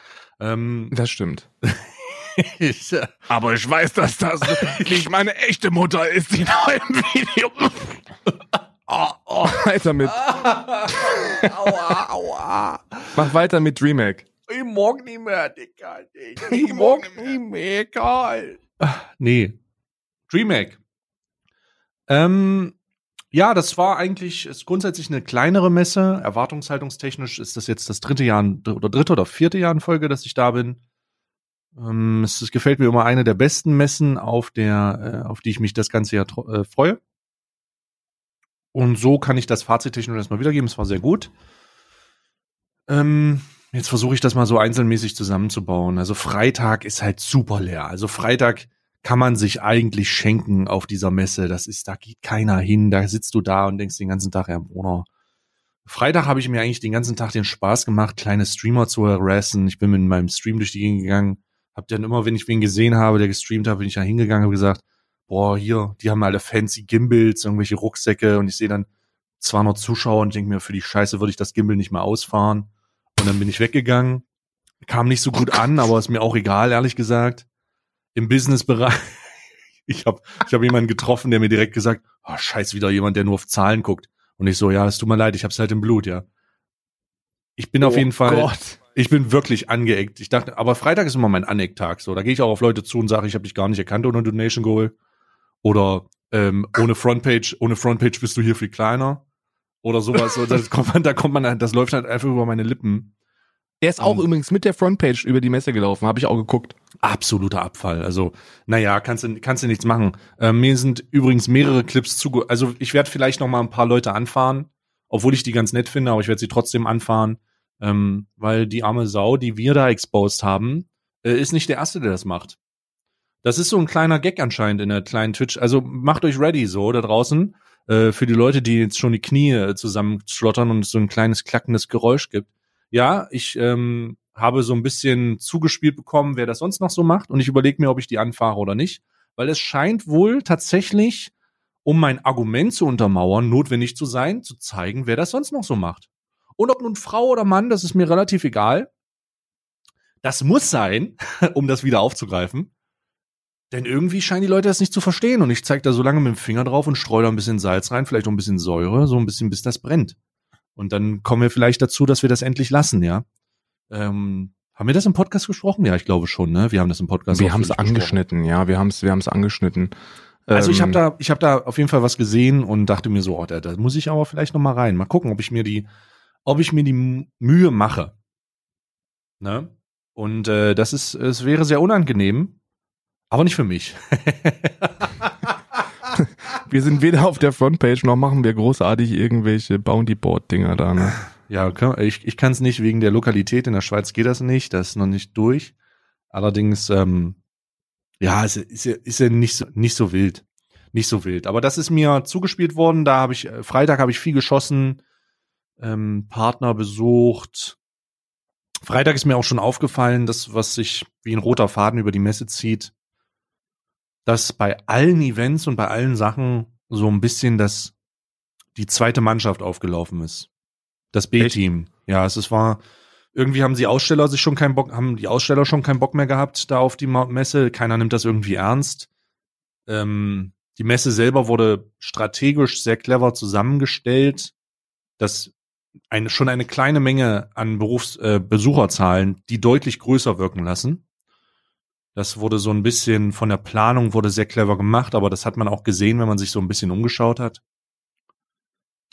Ähm, Das stimmt. ich, äh, Aber ich weiß, dass das nicht meine echte Mutter ist, die da im Video. oh, oh. Weiter mit. aua, aua. Mach weiter mit DreamHack. Ich mag nicht mehr, Digga. Ich mag nicht mehr, Karl. Nee. Dreamhack. Ähm, ja, das war eigentlich, ist grundsätzlich eine kleinere Messe. Erwartungshaltungstechnisch ist das jetzt das dritte Jahr oder dritte oder vierte Jahr in Folge, dass ich da bin. Ähm, es, es gefällt mir immer eine der besten Messen, auf der, äh, auf die ich mich das ganze Jahr äh, freue. Und so kann ich das Fazit technisch erstmal wiedergeben. Es war sehr gut. Ähm, jetzt versuche ich das mal so einzelmäßig zusammenzubauen. Also Freitag ist halt super leer. Also Freitag kann man sich eigentlich schenken auf dieser Messe. Das ist, da geht keiner hin. Da sitzt du da und denkst den ganzen Tag, ja, oder Freitag habe ich mir eigentlich den ganzen Tag den Spaß gemacht, kleine Streamer zu harassen. Ich bin mit meinem Stream durch die Gegend gegangen. Hab dann immer, wenn ich wen gesehen habe, der gestreamt hat, bin ich da hingegangen und gesagt, boah, hier, die haben alle fancy Gimbals, irgendwelche Rucksäcke und ich sehe dann 200 Zuschauer und denke mir, für die Scheiße würde ich das Gimbal nicht mehr ausfahren. Und dann bin ich weggegangen. Kam nicht so gut an, aber ist mir auch egal, ehrlich gesagt. Im Businessbereich. Ich habe ich hab jemanden getroffen, der mir direkt gesagt, oh, scheiß wieder jemand, der nur auf Zahlen guckt. Und ich so, ja, es tut mir leid, ich hab's halt im Blut, ja. Ich bin auf jeden Fall, Oh Gott. ich bin wirklich angeeckt. Ich dachte, aber Freitag ist immer mein Aneck-Tag. So, da gehe ich auch auf Leute zu und sage, ich habe dich gar nicht erkannt ohne Donation Goal. Oder ähm, ohne Frontpage, ohne Frontpage bist du hier viel kleiner. Oder sowas. So, das kommt man, da kommt man, das läuft halt einfach über meine Lippen. Der ist auch Ähm. übrigens mit der Frontpage über die Messe gelaufen, habe ich auch geguckt. Absoluter Abfall. Also, naja, kannst du, kannst du nichts machen. Ähm, mir sind übrigens mehrere Clips zuge... Also, ich werde vielleicht noch mal ein paar Leute anfahren, obwohl ich die ganz nett finde, aber ich werde sie trotzdem anfahren, ähm, weil die arme Sau, die wir da exposed haben, äh, ist nicht der Erste, der das macht. Das ist so ein kleiner Gag anscheinend in der kleinen Twitch. Also, macht euch ready so da draußen. Äh, für die Leute, die jetzt schon die Knie äh, zusammenschlottern und es so ein kleines klackendes Geräusch gibt. Ja, ich ähm, habe so ein bisschen zugespielt bekommen, wer das sonst noch so macht. Und ich überlege mir, ob ich die anfahre oder nicht. Weil es scheint wohl tatsächlich, um mein Argument zu untermauern, notwendig zu sein, zu zeigen, wer das sonst noch so macht. Und ob nun Frau oder Mann, das ist mir relativ egal. Das muss sein, um das wieder aufzugreifen. Denn irgendwie scheinen die Leute das nicht zu verstehen. Und ich zeige da so lange mit dem Finger drauf und streue da ein bisschen Salz rein, vielleicht auch ein bisschen Säure, so ein bisschen, bis das brennt. Und dann kommen wir vielleicht dazu, dass wir das endlich lassen, ja. Ähm, haben wir das im Podcast gesprochen? Ja, ich glaube schon, ne? Wir haben das im Podcast. Wir haben es angeschnitten, ja, wir haben es, wir haben es angeschnitten. Also ich habe ähm, da, ich habe da auf jeden Fall was gesehen und dachte mir so, oh, da, da muss ich aber vielleicht noch mal rein. Mal gucken, ob ich mir die, ob ich mir die Mühe mache. Ne? Und äh, das ist, es wäre sehr unangenehm, aber nicht für mich. wir sind weder auf der Frontpage noch machen wir großartig irgendwelche Bounty Board Dinger da. Ne? Ja, ich, ich kann es nicht wegen der Lokalität. In der Schweiz geht das nicht. Das ist noch nicht durch. Allerdings, ähm, ja, ist, ist, ist ja nicht so, nicht so wild. Nicht so wild. Aber das ist mir zugespielt worden. Da habe ich, äh, Freitag habe ich viel geschossen, ähm, Partner besucht. Freitag ist mir auch schon aufgefallen, das, was sich wie ein roter Faden über die Messe zieht, dass bei allen Events und bei allen Sachen so ein bisschen das, die zweite Mannschaft aufgelaufen ist. Das B-Team. Ja, es, es war, irgendwie haben die Aussteller sich schon keinen Bock, haben die Aussteller schon keinen Bock mehr gehabt da auf die Messe. Keiner nimmt das irgendwie ernst. Ähm, die Messe selber wurde strategisch sehr clever zusammengestellt, dass eine, schon eine kleine Menge an Berufs, äh, die deutlich größer wirken lassen. Das wurde so ein bisschen von der Planung wurde sehr clever gemacht, aber das hat man auch gesehen, wenn man sich so ein bisschen umgeschaut hat.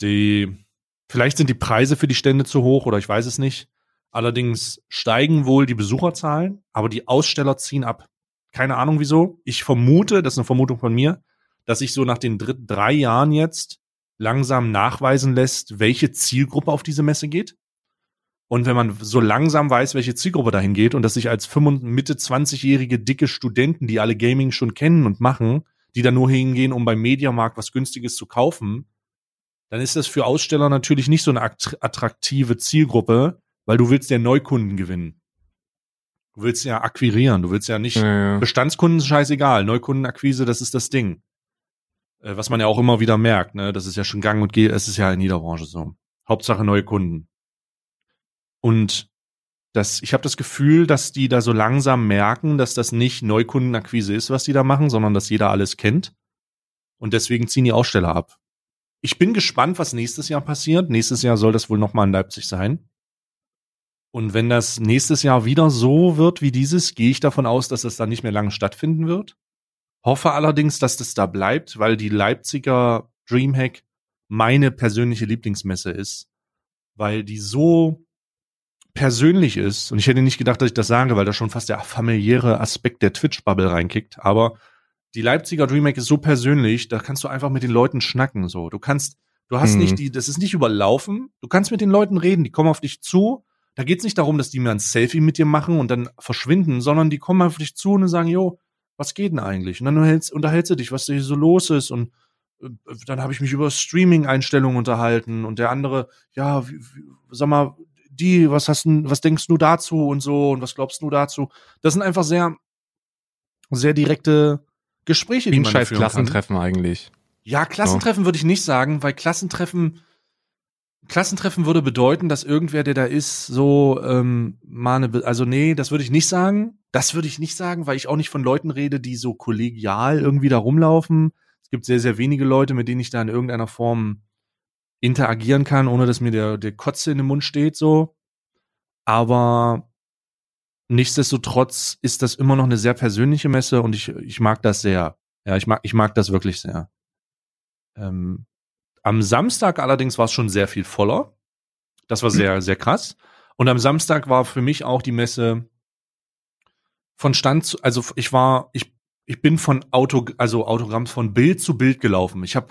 Die, vielleicht sind die Preise für die Stände zu hoch oder ich weiß es nicht. Allerdings steigen wohl die Besucherzahlen, aber die Aussteller ziehen ab. Keine Ahnung wieso. Ich vermute, das ist eine Vermutung von mir, dass sich so nach den drei Jahren jetzt langsam nachweisen lässt, welche Zielgruppe auf diese Messe geht. Und wenn man so langsam weiß, welche Zielgruppe dahin geht und dass sich als 5, Mitte 20-jährige dicke Studenten, die alle Gaming schon kennen und machen, die dann nur hingehen, um beim Mediamarkt was Günstiges zu kaufen, dann ist das für Aussteller natürlich nicht so eine attraktive Zielgruppe, weil du willst ja Neukunden gewinnen. Du willst ja akquirieren, du willst ja nicht ja, ja. Bestandskunden scheißegal, Neukundenakquise, das ist das Ding. Äh, was man ja auch immer wieder merkt, ne, das ist ja schon gang und gäbe, es ist ja in jeder Branche so. Hauptsache neue Kunden. Und das, ich habe das Gefühl, dass die da so langsam merken, dass das nicht Neukundenakquise ist, was die da machen, sondern dass jeder alles kennt. Und deswegen ziehen die Aussteller ab. Ich bin gespannt, was nächstes Jahr passiert. Nächstes Jahr soll das wohl nochmal in Leipzig sein. Und wenn das nächstes Jahr wieder so wird wie dieses, gehe ich davon aus, dass das dann nicht mehr lange stattfinden wird. Hoffe allerdings, dass das da bleibt, weil die Leipziger Dreamhack meine persönliche Lieblingsmesse ist, weil die so persönlich ist. Und ich hätte nicht gedacht, dass ich das sage, weil da schon fast der familiäre Aspekt der Twitch-Bubble reinkickt. Aber die Leipziger Dreamhack ist so persönlich, da kannst du einfach mit den Leuten schnacken. So, du kannst, du hast mhm. nicht die, das ist nicht überlaufen. Du kannst mit den Leuten reden, die kommen auf dich zu da geht es nicht darum, dass die mir ein Selfie mit dir machen und dann verschwinden, sondern die kommen auf dich zu und sagen, jo, was geht denn eigentlich? Und dann unterhältst, unterhältst du dich, was hier so los ist und äh, dann habe ich mich über Streaming-Einstellungen unterhalten und der andere, ja, wie, wie, sag mal, die, was hast du, was denkst du dazu und so und was glaubst du dazu? Das sind einfach sehr, sehr direkte Gespräche, Wie die man scheiß Klassentreffen kann. eigentlich. Ja, Klassentreffen so. würde ich nicht sagen, weil Klassentreffen Klassentreffen würde bedeuten, dass irgendwer, der da ist, so ähm, mal eine, also nee, das würde ich nicht sagen. Das würde ich nicht sagen, weil ich auch nicht von Leuten rede, die so kollegial irgendwie da rumlaufen. Es gibt sehr, sehr wenige Leute, mit denen ich da in irgendeiner Form interagieren kann, ohne dass mir der, der Kotze in den Mund steht, so. Aber nichtsdestotrotz ist das immer noch eine sehr persönliche Messe und ich, ich mag das sehr. Ja, ich mag, ich mag das wirklich sehr. Ähm, am Samstag allerdings war es schon sehr viel voller. Das war sehr, sehr krass. Und am Samstag war für mich auch die Messe von Stand zu, also ich war, ich, ich bin von Auto, also Autogramm von Bild zu Bild gelaufen. Ich habe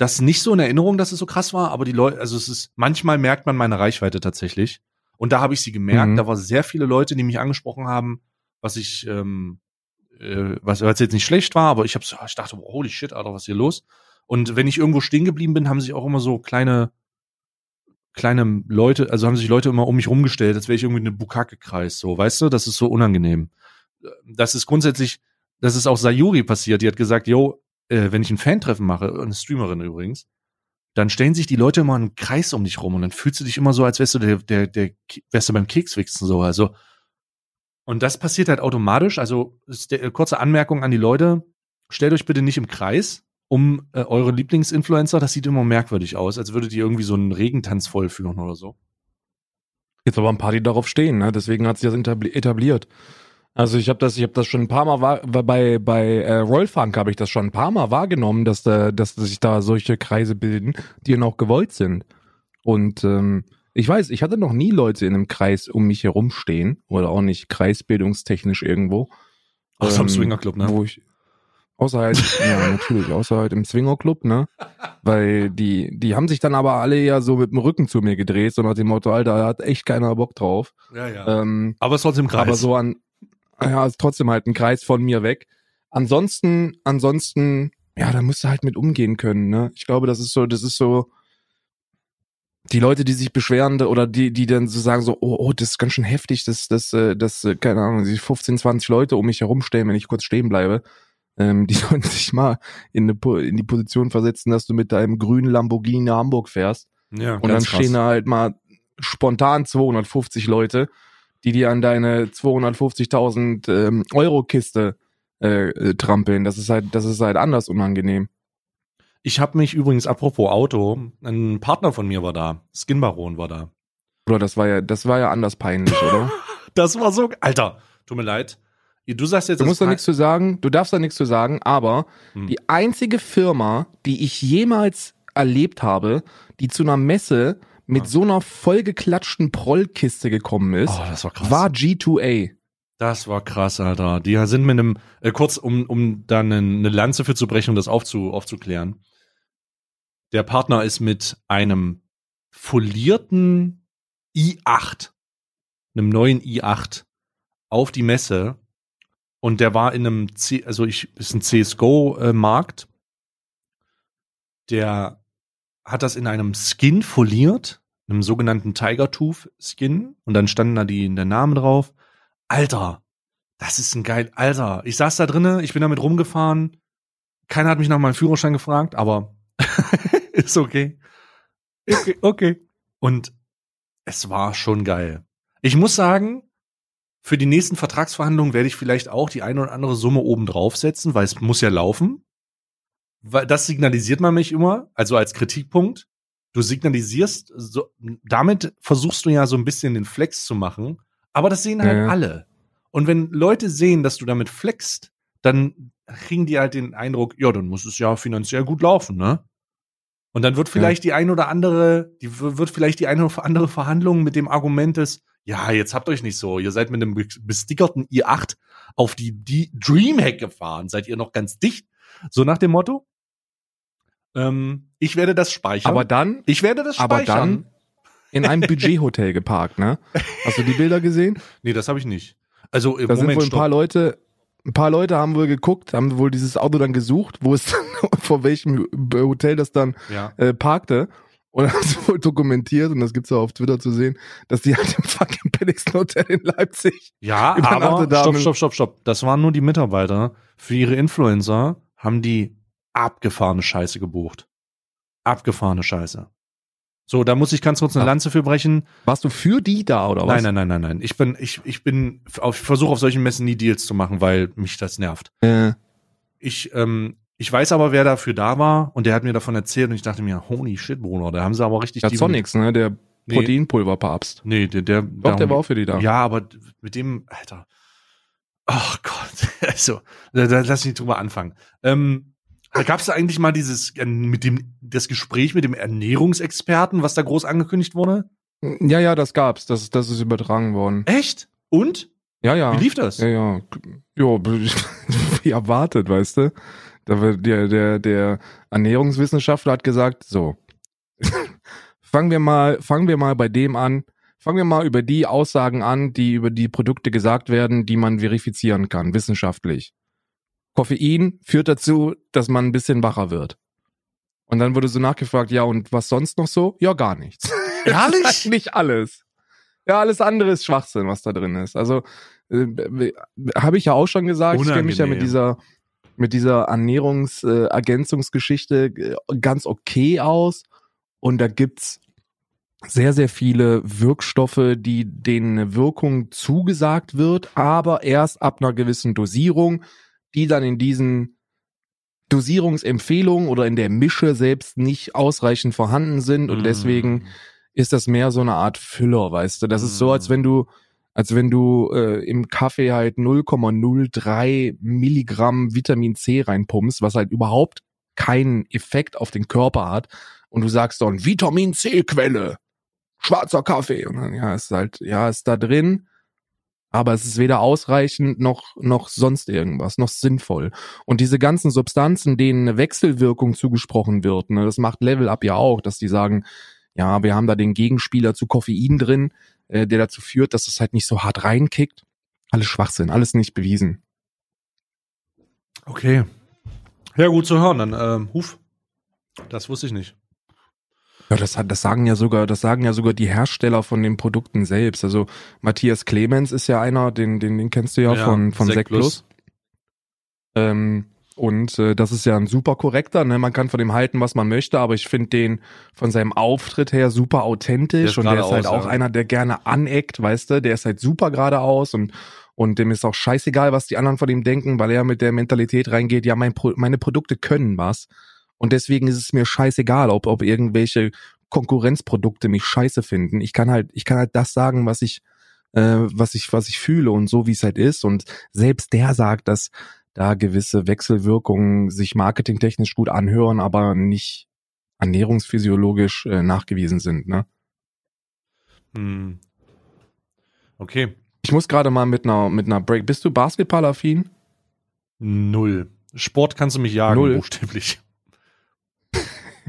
das nicht so in Erinnerung, dass es so krass war, aber die Leute, also es ist, manchmal merkt man meine Reichweite tatsächlich. Und da habe ich sie gemerkt. Mhm. Da waren sehr viele Leute, die mich angesprochen haben, was ich, ähm, äh, was, was jetzt nicht schlecht war, aber ich habe ich dachte, holy shit, Alter, was ist hier los? Und wenn ich irgendwo stehen geblieben bin, haben sich auch immer so kleine, kleine Leute, also haben sich Leute immer um mich rumgestellt, als wäre ich irgendwie eine Bukake-Kreis, so, weißt du? Das ist so unangenehm. Das ist grundsätzlich, das ist auch Sayuri passiert, die hat gesagt, yo, äh, wenn ich ein Fan-Treffen mache, eine Streamerin übrigens, dann stellen sich die Leute immer einen Kreis um dich rum und dann fühlst du dich immer so, als wärst du der, der, der, wärst du beim Kekswichsen so. Also Und das passiert halt automatisch. Also ist der, kurze Anmerkung an die Leute: Stellt euch bitte nicht im Kreis um äh, eure Lieblingsinfluencer. Das sieht immer merkwürdig aus, als würdet ihr irgendwie so einen Regentanz vollführen oder so. Jetzt aber ein paar, die darauf stehen, ne? Deswegen hat sich das etabli- etabliert. Also ich habe das, ich habe das schon ein paar Mal wahr, bei bei äh, Rollfunk habe ich das schon ein paar Mal wahrgenommen, dass da, dass sich da solche Kreise bilden, die dann auch gewollt sind. Und ähm, ich weiß, ich hatte noch nie Leute in einem Kreis um mich herum stehen oder auch nicht kreisbildungstechnisch irgendwo. Außer im Ähm, Swingerclub, ne? Wo ich, außer halt, ja, natürlich, außer halt im Swingerclub, ne? Weil die, die haben sich dann aber alle ja so mit dem Rücken zu mir gedreht, so nach dem Motto, Alter, da hat echt keiner Bock drauf. Ja, ja. Ähm, aber es ist trotzdem Kreis. aber so an, ja, ist trotzdem halt ein Kreis von mir weg. Ansonsten, ansonsten, ja, da musst du halt mit umgehen können, ne? Ich glaube, das ist so, das ist so, die Leute, die sich beschweren oder die, die dann so sagen so, oh, oh, das ist ganz schön heftig, dass, dass, äh, dass, äh, keine Ahnung, sich 15, 20 Leute um mich herumstellen, wenn ich kurz stehen bleibe. Ähm, die sollen sich mal in, eine, in die Position versetzen, dass du mit deinem grünen Lamborghini nach Hamburg fährst. ja, Und dann stehen da halt mal spontan 250 Leute, die dir an deine 250.000 ähm, Euro Kiste äh, äh, trampeln. Das ist halt, das ist halt anders unangenehm. Ich habe mich übrigens, apropos Auto, ein Partner von mir war da. Skinbaron war da. Oder das war ja, das war ja anders peinlich, oder? Das war so. Alter, tut mir leid. Du sagst jetzt, Du musst da nichts zu sagen, du darfst da nichts zu sagen, aber Hm. die einzige Firma, die ich jemals erlebt habe, die zu einer Messe mit so einer vollgeklatschten Prollkiste gekommen ist, Oh, das war krass. war G2A. Das war krass, Alter. Die sind mit einem, äh, kurz, um, um da eine, eine Lanze für zu brechen und das aufzu, aufzuklären. Der Partner ist mit einem folierten i8, einem neuen i8, auf die Messe und der war in einem, C, also ich, ist ein CSGO-Markt. Der hat das in einem Skin foliert, einem sogenannten Tiger Tooth Skin und dann standen da die, der Name drauf. Alter, das ist ein geil, Alter. Ich saß da drinnen, ich bin damit rumgefahren. Keiner hat mich nach meinem Führerschein gefragt, aber ist okay. Okay, okay. Und es war schon geil. Ich muss sagen, für die nächsten Vertragsverhandlungen werde ich vielleicht auch die eine oder andere Summe oben draufsetzen, weil es muss ja laufen. Das signalisiert man mich immer, also als Kritikpunkt. Du signalisierst, so, damit versuchst du ja so ein bisschen den Flex zu machen, aber das sehen halt Ja, ja. alle. Und wenn Leute sehen, dass du damit flexst, dann kriegen die halt den Eindruck, ja, dann muss es ja finanziell gut laufen, ne? Und dann wird vielleicht die ein oder andere, die wird vielleicht die eine oder andere Verhandlung mit dem Argument des, ja, jetzt habt euch nicht so, ihr seid mit einem be- bestickerten i8 auf die, die Dreamhack gefahren, seid ihr noch ganz dicht? So nach dem Motto. Ähm, ich werde das speichern. Aber dann, ich werde das aber speichern. dann in einem Budgethotel geparkt, ne? Hast du die Bilder gesehen? nee, das habe ich nicht. Also im Da sind Moment wohl ein paar stopp. Leute, ein paar Leute haben wohl geguckt, haben wohl dieses Auto dann gesucht, wo es vor welchem Hotel das dann Ja. äh, parkte. Und das ist wohl dokumentiert, und das gibt's auch auf Twitter zu sehen, dass die halt im fucking Pennington Hotel in Leipzig. Ja, aber da stopp, stopp, stopp, stopp. Das waren nur die Mitarbeiter. Für ihre Influencer haben die abgefahrene Scheiße gebucht. Abgefahrene Scheiße. So, da muss ich ganz kurz eine. Lanze für brechen. Warst du für die da, oder was? Nein, nein, nein, nein, nein. Ich bin, ich, ich bin, auf, ich versuche auf solchen Messen nie Deals zu machen, weil mich das nervt. Äh, Ich, ähm, ich weiß aber, wer dafür da war und der hat mir davon erzählt und ich dachte mir, holy shit, Bruder, da haben sie aber richtig der Sonics, ne? Der Nee. Proteinpulverpapst. Nee, der, der, Doch, der war auch für die da. Ja, aber mit dem, Alter. Ach Gott, also, da, da, lass mich drüber anfangen. Ähm, da gab es da eigentlich mal dieses, äh, mit dem, das Gespräch mit dem Ernährungsexperten, was da groß angekündigt wurde? Ja, ja, das gab's. Das, das ist übertragen worden. Echt? Und? Ja, ja. Wie lief das? Ja, ja. Jo, wie erwartet, weißt du? Da wird der, der, der Ernährungswissenschaftler hat gesagt, so, fangen wir mal, fangen wir mal bei dem an, fangen wir mal über die Aussagen an, die über die Produkte gesagt werden, die man verifizieren kann, wissenschaftlich. Koffein führt dazu, dass man ein bisschen wacher wird. Und dann wurde so nachgefragt, ja, und was sonst noch so? Ja, gar nichts. Ehrlich? Das ist nicht alles. Ja, alles andere ist Schwachsinn, was da drin ist. Also äh, habe ich ja auch schon gesagt, ich kenne mich ja mit Unangenehm. dieser mit dieser Ernährungsergänzungsgeschichte äh, ganz okay aus. Und da gibt's sehr, sehr viele Wirkstoffe, die denen eine Wirkung zugesagt wird, aber erst ab einer gewissen Dosierung, die dann in diesen Dosierungsempfehlungen oder in der Mische selbst nicht ausreichend vorhanden sind und Mm. deswegen ist das mehr so eine Art Füller, weißt du? Das ist so, als Mm. wenn du, als wenn du äh, im Kaffee halt 0,03 Milligramm Vitamin C reinpumpst, was halt überhaupt keinen Effekt auf den Körper hat und du sagst dann Vitamin C Quelle, schwarzer Kaffee und dann ja, ist halt ja, ist da drin, aber es ist weder ausreichend noch noch sonst irgendwas, noch sinnvoll. Und diese ganzen Substanzen, denen eine Wechselwirkung zugesprochen wird, ne, das macht Level Up ja auch, dass die sagen, ja, wir haben da den Gegenspieler zu Koffein drin, äh, der dazu führt, dass es halt nicht so hart reinkickt. Alles Schwachsinn, alles nicht bewiesen. Okay. Ja, gut zu hören. Dann, ähm, Huf. Das wusste ich nicht. Ja, das hat, das sagen ja sogar, das sagen ja sogar die Hersteller von den Produkten selbst. Also Matthias Clemens ist ja einer, den, den, den kennst du ja, von, von Sek Plus. Ähm, und äh, das ist ja ein super korrekter, ne? Man kann von dem halten, was man möchte, aber ich finde den von seinem Auftritt her super Der authentisch ist und der ist halt geradeaus, auch ja. einer, der gerne aneckt, weißt du, der ist halt super geradeaus und und dem ist auch scheißegal, was die anderen von ihm denken, weil er mit der Mentalität reingeht, ja, mein Pro meine Produkte können was. Und deswegen ist es mir scheißegal, ob, ob irgendwelche Konkurrenzprodukte mich scheiße finden. Ich kann halt, ich kann halt das sagen, was ich, äh, was ich, was ich fühle und so wie es halt ist. Und selbst der sagt, dass da gewisse Wechselwirkungen sich marketingtechnisch gut anhören, aber nicht ernährungsphysiologisch äh, nachgewiesen sind. Ne? Hm. Okay. Ich muss gerade mal mit einer mit einer Break. Bist du Basketballaffin? Null. Sport kannst du mich jagen, Null. buchstäblich.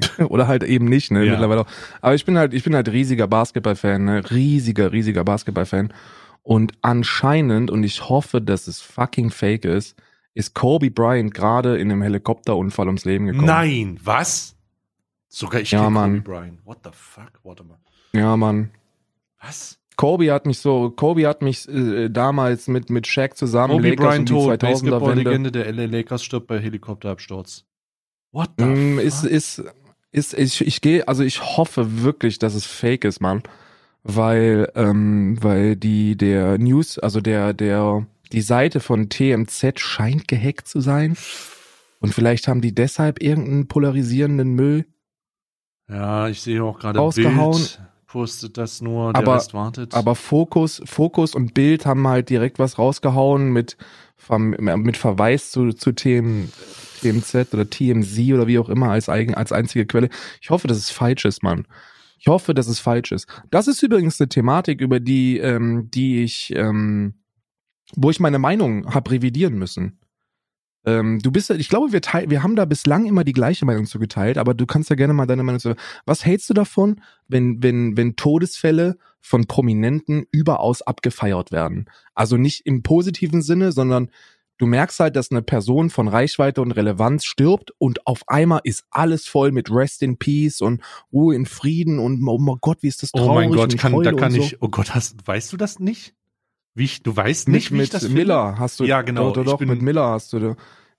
Oder halt eben nicht, ne? Ja. Mittlerweile auch. Aber ich bin halt, ich bin halt riesiger Basketballfan, ne? Riesiger, riesiger Basketballfan. Und anscheinend, und ich hoffe, dass es fucking fake ist, ist Kobe Bryant gerade in einem Helikopterunfall ums Leben gekommen. Nein, was? Sogar ich Ja, kenn. Kobe Bryant. What the fuck? Warte mal. Ja, Mann. Was? Kobe hat mich so, Kobe hat mich äh, damals mit mit Shaq zusammen Kobe Lakers Bryant um die tot. 2000er Wende. Basketball-Legende der LA Lakers stirbt bei Helikopterabsturz. What the Mm, fuck? ist, ist, ist, ich, ich gehe, also ich hoffe wirklich, dass es fake ist, Mann. Weil, ähm, weil die, der News, also der, der, die Seite von TMZ scheint gehackt zu sein. Und vielleicht haben die deshalb irgendeinen polarisierenden Müll. ja, ich sehe auch gerade Rausgehauen. Bild postet das nur, der Aber- Rest wartet. Aber Fokus, Fokus und Bild haben halt direkt was rausgehauen mit, mit Verweis zu, zu Themen, TMZ oder TMZ oder wie auch immer als, eigen, als einzige Quelle. Ich hoffe, dass es falsch ist, Mann. Ich hoffe, dass es falsch ist. Das ist übrigens eine Thematik, über die, ähm, die ich, ähm, wo ich meine Meinung habe revidieren müssen. Ähm, du bist, ich glaube, wir, teil, wir haben da bislang immer die gleiche Meinung zugeteilt, aber du kannst ja gerne mal deine Meinung zu. Was hältst du davon, wenn, wenn, wenn Todesfälle von Prominenten überaus abgefeiert werden? Also nicht im positiven Sinne, sondern du merkst halt, dass eine Person von Reichweite und Relevanz stirbt und auf einmal ist alles voll mit Rest in Peace und Ruhe in Frieden und oh mein Gott, wie ist das traurig oh mein Gott, kann, da kann so. ich, oh Gott, hast, weißt du das nicht? Wie ich, du weißt Nicht nicht, wie ich mit das Miller hast du. Ja, genau, Doch, doch, bin- mit Miller hast du.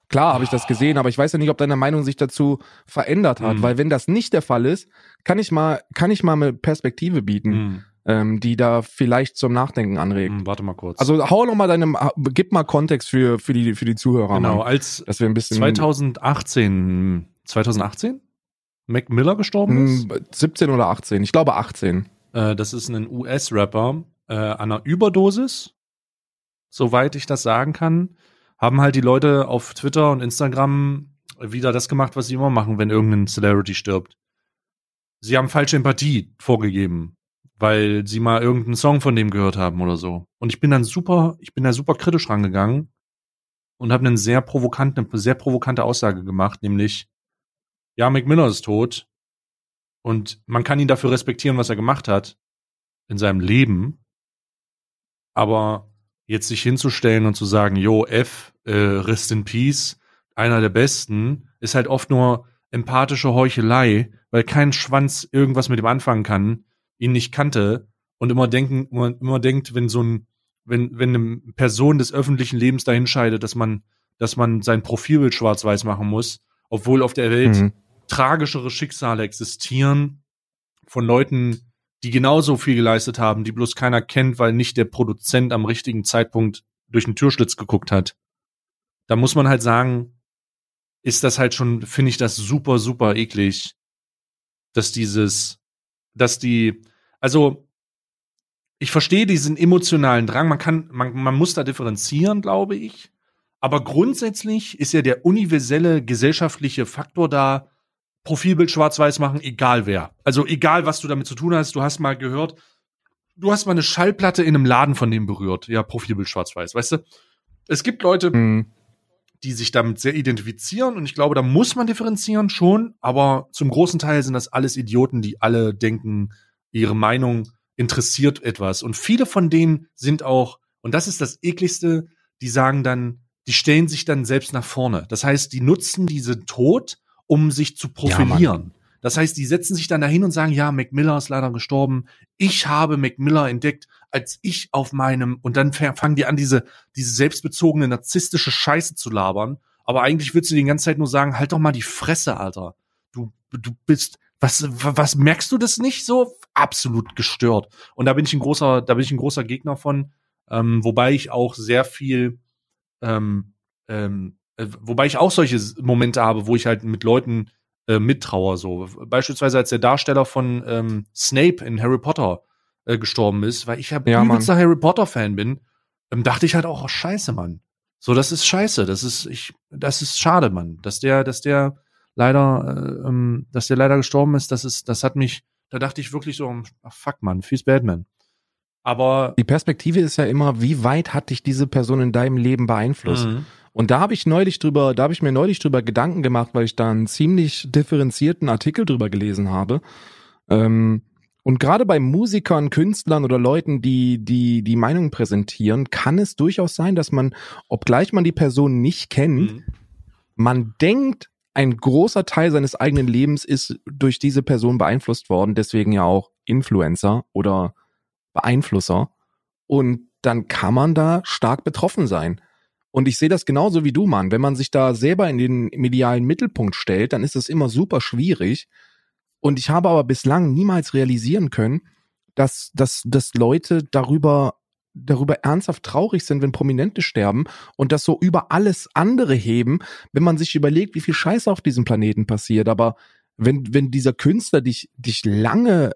Klar, habe ich das gesehen, aber ich weiß ja nicht, ob deine Meinung sich dazu verändert hat, Mhm. weil wenn das nicht der Fall ist, kann ich mal, kann ich mal eine Perspektive bieten, Hm, ähm, die da vielleicht zum Nachdenken anregt. hm, warte mal kurz. Also hau noch mal deine, gib mal Kontext für für die für die Zuhörer, genau, Mann, als dass wir ein bisschen 2018, 2018 Mac Miller gestorben ist. Hm, 17 oder 18, ich glaube 18. Äh, das ist ein US-Rapper äh, an einer Überdosis, soweit ich das sagen kann, haben halt die Leute auf Twitter und Instagram wieder das gemacht, was sie immer machen, wenn irgendein Celebrity stirbt. Sie haben falsche Empathie vorgegeben, weil sie mal irgendeinen Song von dem gehört haben oder so. Und ich bin dann super, ich bin da super kritisch rangegangen und habe einen sehr provokanten, eine sehr provokante Aussage gemacht, nämlich, ja, Mac Miller ist tot und man kann ihn dafür respektieren, was er gemacht hat in seinem Leben, aber jetzt sich hinzustellen und zu sagen, yo, F, äh, Rest in Peace, einer der Besten, ist halt oft nur empathische Heuchelei, weil kein Schwanz irgendwas mit ihm anfangen kann, ihn nicht kannte und immer denken, immer, immer denkt, wenn so ein, wenn, wenn eine Person des öffentlichen Lebens dahin scheidet, dass man, dass man sein Profilbild schwarz-weiß machen muss, obwohl auf der Welt Mhm. tragischere Schicksale existieren von Leuten, die genauso viel geleistet haben, die bloß keiner kennt, weil nicht der Produzent am richtigen Zeitpunkt durch den Türschlitz geguckt hat. Da muss man halt sagen, ist das halt schon, finde ich das super, super eklig, dass dieses, dass die, also ich verstehe diesen emotionalen Drang, man kann, man, man muss da differenzieren, glaube ich. Aber grundsätzlich ist ja der universelle gesellschaftliche Faktor da, Profilbild schwarz-weiß machen, egal wer. Also egal, was du damit zu tun hast, du hast mal gehört, du hast mal eine Schallplatte in einem Laden von dem berührt. Ja, Profilbild schwarz-weiß, weißt du? Es gibt Leute, mhm. die sich damit sehr identifizieren und ich glaube, da muss man differenzieren schon, aber zum großen Teil sind das alles Idioten, die alle denken, ihre Meinung interessiert etwas. Und viele von denen sind auch, und das ist das ekligste, die sagen dann, die stellen sich dann selbst nach vorne. Das heißt, die nutzen diese Tod, um sich zu profilieren. Ja, das heißt, die setzen sich dann dahin und sagen, ja, Mac Miller ist leider gestorben. Ich habe Mac Miller entdeckt, als ich auf meinem, und dann fangen die an, diese, diese selbstbezogene narzisstische Scheiße zu labern. Aber eigentlich willst du die ganze Zeit nur sagen, halt doch mal die Fresse, Alter. Du, du bist, was, was merkst du das nicht so? Absolut gestört. Und da bin ich ein großer, da bin ich ein großer Gegner von, ähm, wobei ich auch sehr viel, ähm, ähm, äh, wobei ich auch solche Momente habe, wo ich halt mit Leuten äh, mittrauer. So beispielsweise als der Darsteller von ähm, Snape in Harry Potter äh, gestorben ist, weil ich ja, ja übelster Harry Potter Fan bin, ähm, dachte ich halt auch, oh, scheiße, Mann. So, das ist scheiße. Das ist ich, das ist schade, Mann, dass der, dass der leider, äh, ähm, dass der leider gestorben ist. Das ist, das hat mich, da dachte ich wirklich so, ach, fuck, Mann, fies Batman. Aber die Perspektive ist ja immer, wie weit hat dich diese Person in deinem Leben beeinflusst? Mhm. Und da habe ich neulich drüber, da habe ich mir neulich drüber Gedanken gemacht, weil ich da einen ziemlich differenzierten Artikel drüber gelesen habe. Ähm, und gerade bei Musikern, Künstlern oder Leuten, die die die Meinung präsentieren, kann es durchaus sein, dass man, obgleich man die Person nicht kennt, mhm. man denkt, ein großer Teil seines eigenen Lebens ist durch diese Person beeinflusst worden, deswegen ja auch Influencer oder Beeinflusser. Und dann kann man da stark betroffen sein. Und ich sehe das genauso wie du, Mann. Wenn man sich da selber in den medialen Mittelpunkt stellt, dann ist das immer super schwierig. Und ich habe aber bislang niemals realisieren können, dass, dass, dass Leute darüber, darüber ernsthaft traurig sind, wenn Prominente sterben und das so über alles andere heben, wenn man sich überlegt, wie viel Scheiße auf diesem Planeten passiert. Aber wenn, wenn dieser Künstler dich, dich lange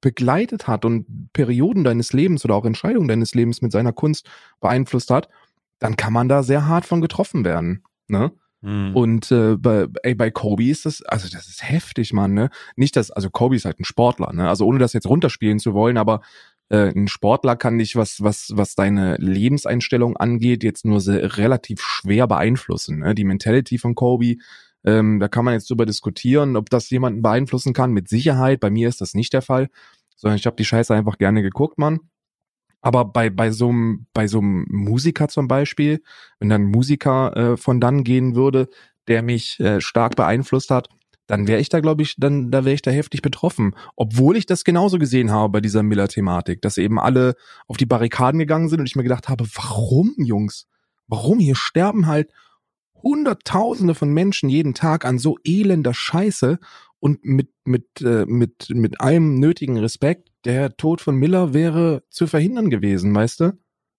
begleitet hat und Perioden deines Lebens oder auch Entscheidungen deines Lebens mit seiner Kunst beeinflusst hat, dann kann man da sehr hart von getroffen werden. Ne? Mhm. Und äh, bei, ey, bei Kobe ist das, also das ist heftig, Mann, ne? Nicht das, also Kobe ist halt ein Sportler, ne? Also ohne das jetzt runterspielen zu wollen, aber äh, ein Sportler kann dich, was, was, was deine Lebenseinstellung angeht, jetzt nur sehr, relativ schwer beeinflussen. Ne? Die Mentality von Kobe, ähm, da kann man jetzt drüber diskutieren, ob das jemanden beeinflussen kann. Mit Sicherheit, bei mir ist das nicht der Fall, sondern ich habe die Scheiße einfach gerne geguckt, Mann. Aber bei, bei so einem, bei so einem Musiker zum Beispiel, wenn dann ein Musiker äh, von dann gehen würde, der mich äh, stark beeinflusst hat, dann wäre ich da, glaube ich, dann, da wäre ich da heftig betroffen. Obwohl ich das genauso gesehen habe bei dieser Miller-Thematik, dass eben alle auf die Barrikaden gegangen sind und ich mir gedacht habe, warum, Jungs? Warum? Hier sterben halt Hunderttausende von Menschen jeden Tag an so elender Scheiße und mit, mit, äh, mit, mit allem nötigen Respekt der Tod von Miller wäre zu verhindern gewesen, weißt du?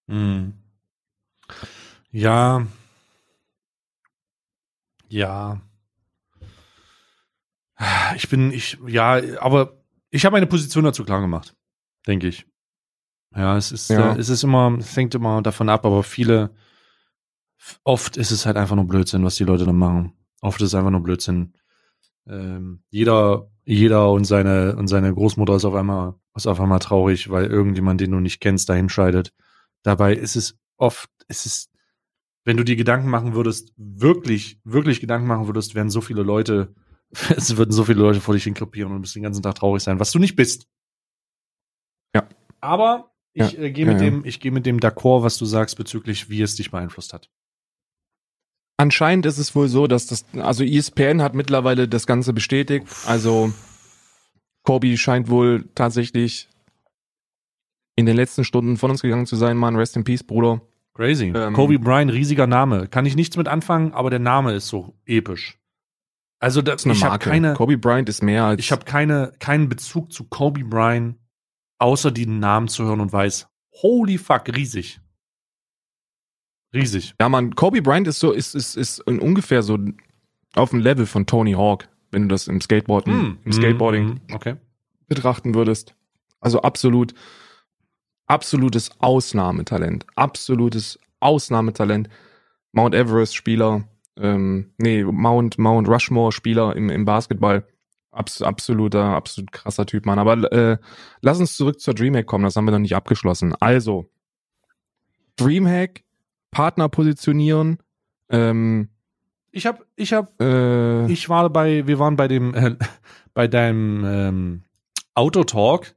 Hm. Ja. Ja. Ich bin, ich, ja, aber ich habe meine Position dazu klar gemacht, denke ich. Ja, es ist, ja. Äh, es ist immer, es hängt immer davon ab, aber viele, oft ist es halt einfach nur Blödsinn, was die Leute da machen. Oft ist es einfach nur Blödsinn. Ähm, jeder, jeder und seine, und seine Großmutter ist auf einmal ist auf einmal traurig, weil irgendjemand, den du nicht kennst, dahin scheidet. Dabei ist es oft, es ist, wenn du dir Gedanken machen würdest, wirklich, wirklich Gedanken machen würdest, werden so viele Leute, es würden so viele Leute vor dich hinkrepieren und du bist den ganzen Tag traurig sein, was du nicht bist. Ja. Aber ich ja, äh, gehe mit ja, dem, ich gehe mit dem d'accord, was du sagst bezüglich, wie es dich beeinflusst hat. Anscheinend ist es wohl so, dass das, also ESPN hat mittlerweile das Ganze bestätigt. Also Kobe scheint wohl tatsächlich in den letzten Stunden von uns gegangen zu sein, Mann. Rest in Peace, Bruder. Crazy. Ähm, Kobe Bryant, riesiger Name. Kann ich nichts mit anfangen, aber der Name ist so episch. Also da, das ist eine ich habe keine. Kobe Bryant ist mehr als. Ich habe keine keinen Bezug zu Kobe Bryant außer die Namen zu hören und weiß, holy fuck, riesig. Riesig. Ja, man, Kobe Bryant ist so, ist, ist, ist ungefähr so auf dem Level von Tony Hawk, wenn du das im Skateboarden, Hm, im Skateboarding hm, Okay. betrachten würdest. Also absolut, absolutes Ausnahmetalent. Absolutes Ausnahmetalent. Mount Everest-Spieler, ähm, nee, Mount, Mount Rushmore-Spieler im, im Basketball. Abs absoluter, absolut krasser Typ, Mann. Aber äh, lass uns zurück zur Dreamhack kommen, das haben wir noch nicht abgeschlossen. Also, Dreamhack, Partner positionieren, ähm, Ich hab, ich hab, äh, ich war bei, wir waren bei dem, äh, bei deinem ähm, Autotalk,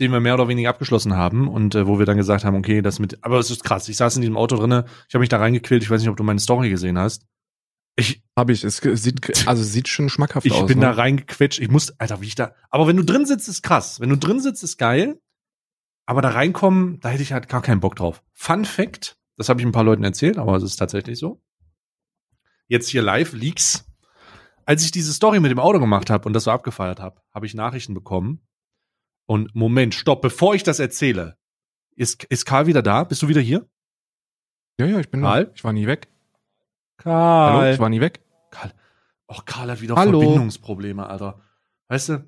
den wir mehr oder weniger abgeschlossen haben und äh, wo wir dann gesagt haben, okay, das mit, aber es ist krass. Ich saß in diesem Auto drinne, ich habe mich da reingequält. Ich weiß nicht, ob du meine Story gesehen hast. Ich, habe ich. Es sieht, also sieht schon schmackhaft ich aus. bin ne? da reingequetscht. Ich muss, Alter, wie ich da. Aber wenn du drin sitzt, ist krass. Wenn du drin sitzt, ist geil. Aber da reinkommen, da hätte ich halt gar keinen Bock drauf. Fun Fact, das habe ich ein paar Leuten erzählt, aber es ist tatsächlich so. Jetzt hier live Leaks. Als ich diese Story mit dem Auto gemacht habe und das so abgefeiert habe, habe ich Nachrichten bekommen. Und Moment, stopp, bevor ich das erzähle. Ist, ist Karl wieder da? Bist du wieder hier? Ja, ja, ich bin Karl? da. Ich war nie weg. Karl. Hallo, ich war nie weg. Karl. Och, Karl hat wieder Hallo. Verbindungsprobleme, Alter. Weißt du?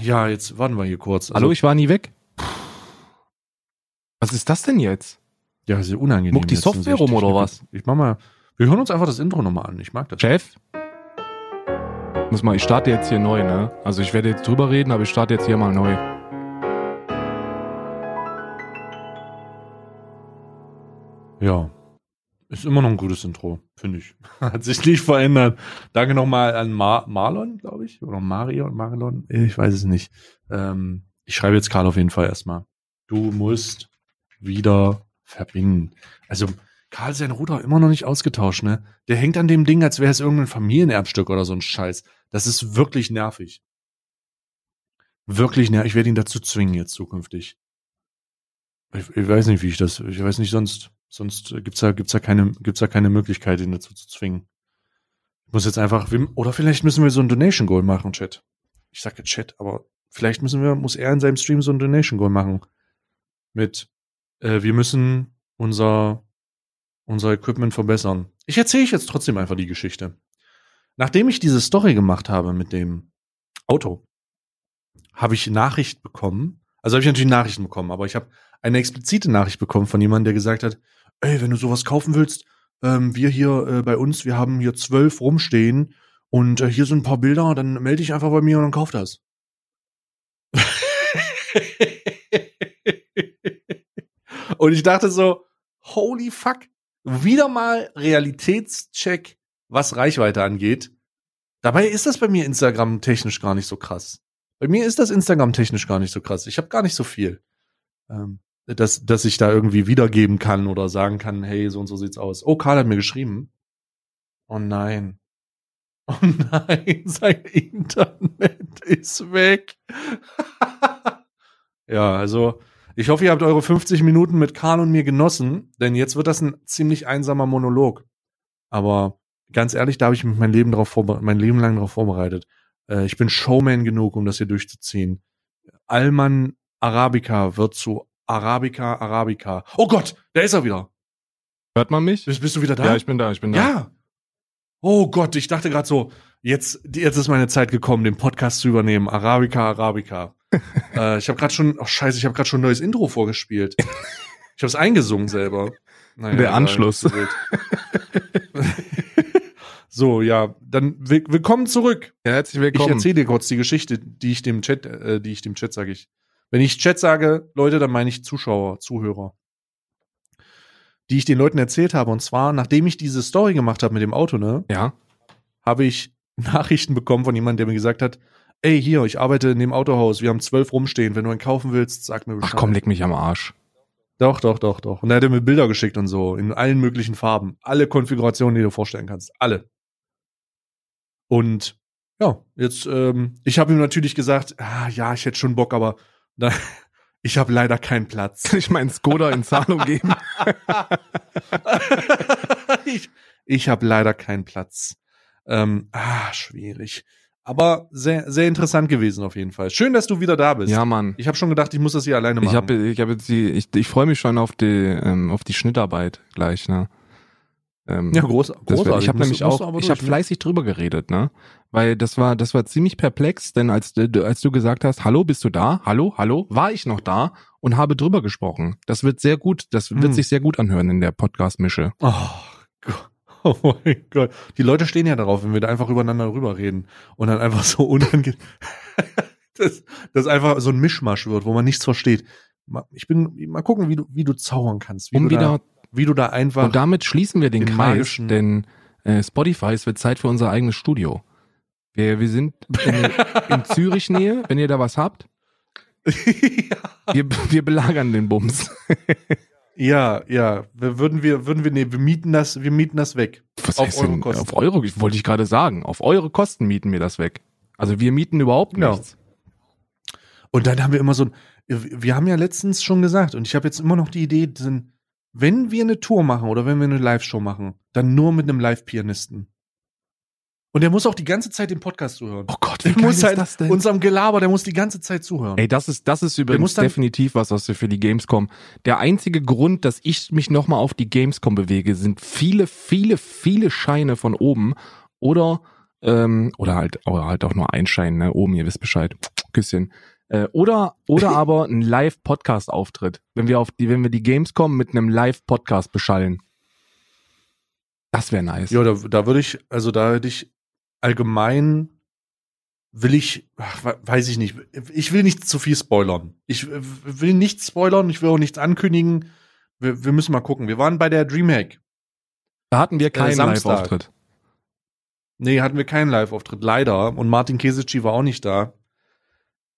Ja, jetzt warten wir hier kurz. Also, Hallo, ich war nie weg. Was ist das denn jetzt? Ja, ist ja unangenehm. Muckt die jetzt, Software rum oder nicht. Ich mach mal. Wir hören uns einfach das Intro nochmal an. Ich mag das. Chef? Muss mal, ich starte jetzt hier neu, ne? Also ich werde jetzt drüber reden, aber ich starte jetzt hier mal neu. Ja. Ist immer noch ein gutes Intro, finde ich. Hat sich nicht verändert. Danke nochmal an Mar Marlon, glaube ich. Oder Marion, Marlon. Ich weiß es nicht. Ähm, ich schreibe jetzt Karl auf jeden Fall erstmal. Du musst wieder verbinden. Also, Karl sein Router immer noch nicht ausgetauscht, ne? Der hängt an dem Ding, als wäre es irgendein Familienerbstück oder so ein Scheiß. Das ist wirklich nervig. Wirklich nervig. Ich werde ihn dazu zwingen jetzt zukünftig. Ich, ich weiß nicht, wie ich das, ich weiß nicht sonst, sonst gibt's da, gibt's da keine, keine Möglichkeit, ihn dazu zu zwingen. Ich muss jetzt einfach, oder vielleicht müssen wir so ein Donation Goal machen, Chat. Ich sage Chat, aber vielleicht müssen wir, muss er in seinem Stream so ein Donation Goal machen. Mit, äh, wir müssen unser, unser Equipment verbessern. Ich erzähle ich jetzt trotzdem einfach die Geschichte. Nachdem ich diese Story gemacht habe mit dem Auto, habe ich Nachricht bekommen. Also habe ich natürlich Nachrichten bekommen, aber ich habe eine explizite Nachricht bekommen von jemandem, der gesagt hat, ey, wenn du sowas kaufen willst, ähm, wir hier äh, bei uns, wir haben hier zwölf rumstehen und äh, hier sind ein paar Bilder, dann melde dich einfach bei mir und dann kauf das. und ich dachte so, holy fuck, wieder mal Realitätscheck, was Reichweite angeht. Dabei ist das bei mir Instagram technisch gar nicht so krass. Bei mir ist das Instagram technisch gar nicht so krass. Ich habe gar nicht so viel, ähm, dass, dass ich da irgendwie wiedergeben kann oder sagen kann, hey, so und so sieht's aus. Oh, Karl hat mir geschrieben. Oh nein. Oh nein, sein Internet ist weg. ja, also ich hoffe, ihr habt eure 50 Minuten mit Karl und mir genossen, denn jetzt wird das ein ziemlich einsamer Monolog. Aber ganz ehrlich, da habe ich mich mein Leben drauf mein Leben lang darauf vorbereitet. Äh, ich bin Showman genug, um das hier durchzuziehen. Alman Arabica wird zu Arabica Arabica. Oh Gott, da ist er wieder. Hört man mich? Bist, bist du wieder da? Ja, ich bin da, ich bin da. Ja. Oh Gott, ich dachte gerade so, jetzt, jetzt ist meine Zeit gekommen, den Podcast zu übernehmen. Arabica, Arabica. äh, ich habe gerade schon, oh scheiße, ich habe gerade schon ein neues Intro vorgespielt. Ich habe es eingesungen selber. Naja, Der Anschluss. so ja, dann will, willkommen zurück. Ja, herzlich Ich willkommen. erzähle dir kurz die Geschichte, die ich dem Chat, äh, die ich dem Chat sage ich. Wenn ich Chat sage, Leute, dann meine ich Zuschauer, Zuhörer. Die ich den Leuten erzählt habe. Und zwar, nachdem ich diese Story gemacht habe mit dem Auto, ne, ja. habe ich Nachrichten bekommen von jemandem, der mir gesagt hat, ey, hier, ich arbeite in dem Autohaus, wir haben zwölf rumstehen, wenn du einen kaufen willst, sag mir Bescheid. Ach komm, leg mich am Arsch. Doch, doch, doch, doch. Und er hat mir Bilder geschickt und so, in allen möglichen Farben. Alle Konfigurationen, die du vorstellen kannst. Alle. Und ja, jetzt, ähm, ich habe ihm natürlich gesagt, ah, ja, ich hätte schon Bock, aber da, ich habe leider keinen Platz. Kann ich meinen Skoda in Zahlung geben? ich ich habe leider keinen Platz. Ähm, ah, schwierig. Aber sehr, sehr interessant gewesen auf jeden Fall. Schön, dass du wieder da bist. Ja, Mann. Ich habe schon gedacht, ich muss das hier alleine machen. Ich habe ich jetzt die, ich, ich freue mich schon auf die, ähm, auf die Schnittarbeit gleich, ne? Ähm, ja, groß, großartig. ich habe nämlich auch, ich habe ne? fleißig drüber geredet, ne? Weil das war, das war ziemlich perplex, denn als du, als du gesagt hast, hallo, bist du da? Hallo, hallo, war ich noch da und habe drüber gesprochen. Das wird sehr gut, das wird Hm. sich sehr gut anhören in der Podcast-Mische. Oh Gott. Oh mein Gott. Die Leute stehen ja darauf, wenn wir da einfach übereinander rüber reden und dann einfach so unangenehm, dass das einfach so ein Mischmasch wird, wo man nichts versteht. Ich bin, mal gucken, wie du, wie du zaubern kannst, wie, Um du, wieder, da, wie du da einfach, und damit schließen wir den, Kreis, denn äh, Spotify, es wird Zeit für unser eigenes Studio. Wir, wir sind in, in Zürich-Nähe, wenn ihr da was habt. Wir, wir belagern den Bums. ja, ja, wir- würden wir, würden wir, nee, wir mieten das, wir mieten das weg. Was Auf heißt eure denn, Kosten. Auf eure, wollte ich gerade sagen. Auf eure Kosten mieten wir das weg. Also wir mieten überhaupt Ja. nichts. Und dann haben wir immer so ein, wir haben ja letztens schon gesagt, und ich habe jetzt immer noch die Idee, wenn wir eine Tour machen oder wenn wir eine Live-Show machen, dann nur mit einem Live-Pianisten. Und der muss auch die ganze Zeit den Podcast zuhören. Oh Gott, der muss halt unserem Gelaber, der muss die ganze Zeit zuhören. Ey, das ist, das ist übrigens definitiv was, was wir für die Gamescom. Der einzige Grund, dass ich mich nochmal auf die Gamescom bewege, sind viele, viele, viele Scheine von oben oder, ähm, oder halt, oder halt auch nur ein Schein, ne, oben, ihr wisst Bescheid. Küsschen. Äh, oder, oder aber ein Live-Podcast-Auftritt. Wenn wir auf die, wenn wir die Gamescom mit einem Live-Podcast beschallen. Das wäre nice. Ja, da, da würde ich, also da hätte ich allgemein will ich, ach, we- weiß ich nicht, ich will nicht zu viel spoilern. Ich äh, will nichts spoilern, ich will auch nichts ankündigen. Wir, wir müssen mal gucken. Wir waren bei der Dreamhack. Da hatten wir keinen Samstag. Live-Auftritt. Nee, hatten wir keinen Live-Auftritt, leider. Und Martin Kesici war auch nicht da.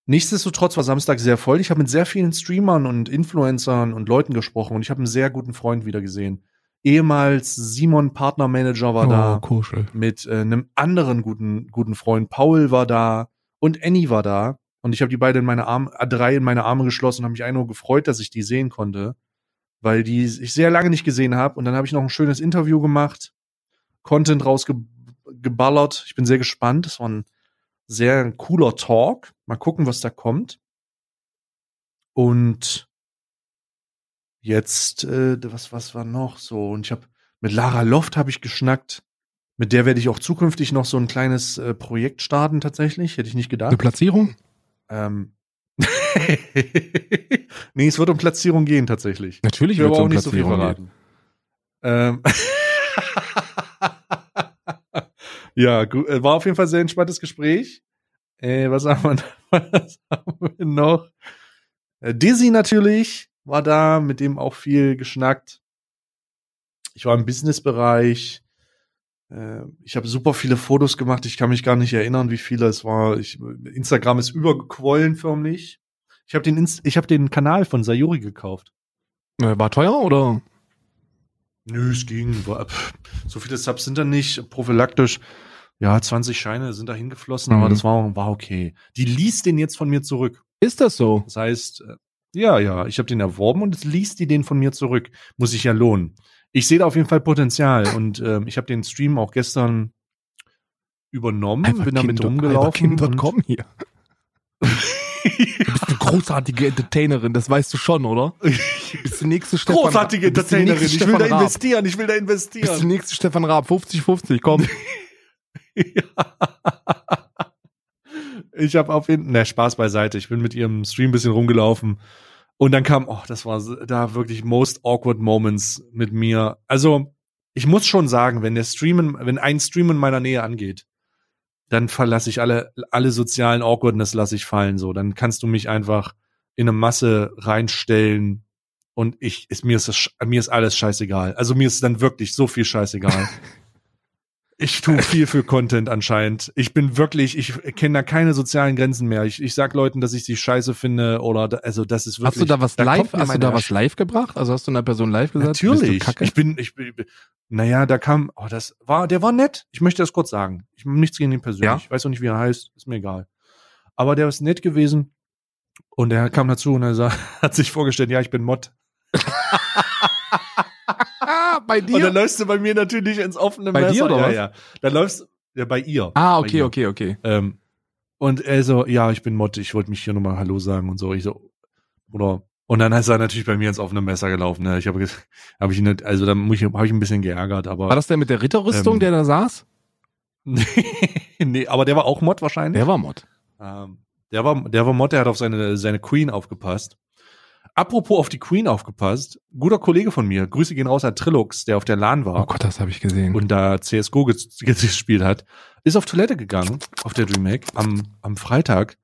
Nichtsdestotrotz war Samstag sehr voll. Ich habe mit sehr vielen Streamern und Influencern und Leuten gesprochen und ich habe einen sehr guten Freund wieder gesehen. Ehemals Simon Partnermanager war da. Oh, kuschel. mit äh, einem anderen guten, guten Freund. Paul war da und Annie war da. Und ich habe die beide in meine Arme, äh, drei in meine Arme geschlossen und habe mich einfach nur gefreut, dass ich die sehen konnte, weil die ich sehr lange nicht gesehen habe. Und dann habe ich noch ein schönes Interview gemacht, Content rausgeballert. Ich bin sehr gespannt. Das war ein sehr cooler Talk. Mal gucken, was da kommt. Und jetzt, äh, was, was war noch so? Und ich habe mit Lara Loft habe ich geschnackt. Mit der werde ich auch zukünftig noch so ein kleines äh, Projekt starten, tatsächlich. Hätte ich nicht Eine gedacht. Platzierung? Ähm. nee, es wird um Platzierung gehen, tatsächlich. Natürlich wird aber es auch um nicht so viel Platzierung verraten. gehen. Ähm. ja, äh, war auf jeden Fall ein sehr entspanntes Gespräch. Äh, was haben wir, was haben wir noch? Äh, Dizzy natürlich war da, mit dem auch viel geschnackt. Ich war im Businessbereich. Äh, ich habe super viele Fotos gemacht. Ich kann mich gar nicht erinnern, wie viele es war. Ich, Instagram ist übergequollen förmlich. Ich habe den, Inst ich hab den Kanal von Sayuri gekauft. Äh, War teuer oder? Nö, es ging. War, so viele Subs sind da nicht. Prophylaktisch, ja, 20 Scheine sind da hingeflossen, aber Mhm. das war, war okay. Die liest den jetzt von mir zurück. Ist das so? Das heißt, äh, ja, ja, ich habe den erworben und jetzt liest die den von mir zurück. Muss sich ja lohnen. Ich sehe da auf jeden Fall Potenzial und ähm, ich habe den Stream auch gestern übernommen, bin damit rumgelaufen. Alberkind.com hier. Du bist eine großartige Entertainerin, das weißt du schon, oder? Du bist die nächste Stefan Großartige Entertainerin. Ich will da investieren. Ich will da Du bist die investieren. nächste Stefan Raab, 50-50, komm. Ich habe auf jeden Fall, ne, Spaß beiseite. Ich bin mit ihrem Stream ein bisschen rumgelaufen. Und dann kam, oh, das war da wirklich most awkward moments mit mir. Also, ich muss schon sagen, wenn der Streamen, wenn ein Stream in meiner Nähe angeht, dann verlasse ich alle, alle sozialen Awkwardness lasse ich fallen, so. Dann kannst du mich einfach in eine Masse reinstellen und ich, ist, mir ist das, mir ist alles scheißegal. Also mir ist dann wirklich so viel scheißegal. Ich tue viel für Content anscheinend. Ich bin wirklich, ich kenne da keine sozialen Grenzen mehr. Ich, ich sag Leuten, dass ich sie scheiße finde oder da, also das ist wirklich. Hast du da was kommt live, hast du da was live gebracht? Also hast du einer Person live gesagt? Natürlich. Ich bin, ich bin, naja, da kam, oh, das war, der war nett. Ich möchte das kurz sagen. Ich nichts gegen ihn persönlich. Ja? Ich weiß auch nicht, wie er heißt. Ist mir egal. Aber der ist nett gewesen. Und er kam dazu und er sah, hat sich vorgestellt, ja, ich bin Mod. Bei Und dann dir? läufst du bei mir natürlich ins offene Bei Messer. dir, oder ja, was? ja. Dann läufst Ja, bei ihr. Ah, Bei okay, okay, okay. Ähm, und er so, ja, ich bin Mod, ich wollte mich hier nochmal Hallo sagen und so. Ich so, oder und dann ist er natürlich bei mir ins offene Messer gelaufen. Ne? Ich habe hab ich nicht, also da habe ich ein bisschen geärgert, aber War das der mit der Ritterrüstung, Ähm, der da saß? nee, aber der war auch Mod wahrscheinlich. Der war Mod. Ähm, der war, der war Mod, der hat auf seine, seine Queen aufgepasst. Apropos auf die Queen aufgepasst, guter Kollege von mir, Grüße gehen raus an Trilux, der auf der LAN war Oh Gott, das habe ich gesehen. und da CSGO ges- gespielt hat, ist auf Toilette gegangen, auf der DreamHack, am, am Freitag.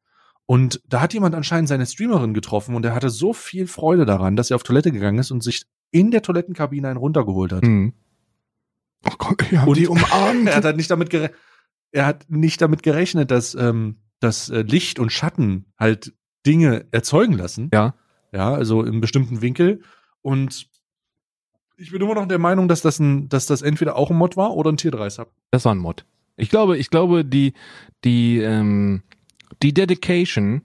Und da hat jemand anscheinend seine Streamerin getroffen und er hatte so viel Freude daran, dass er auf Toilette gegangen ist und sich in der Toilettenkabine einen runtergeholt hat. Mhm. Oh Gott, hab Und- die umarmt. Er hat halt nicht damit gere er hat nicht damit gerechnet, dass, ähm, dass äh, Licht und Schatten halt Dinge erzeugen lassen. Ja. Ja, also im bestimmten Winkel. Und ich bin immer noch der Meinung, dass das ein, dass das entweder auch ein Mod war oder ein Tier 3 Sub. Das war ein Mod. Ich glaube, ich glaube, die, die, ähm, die Dedication,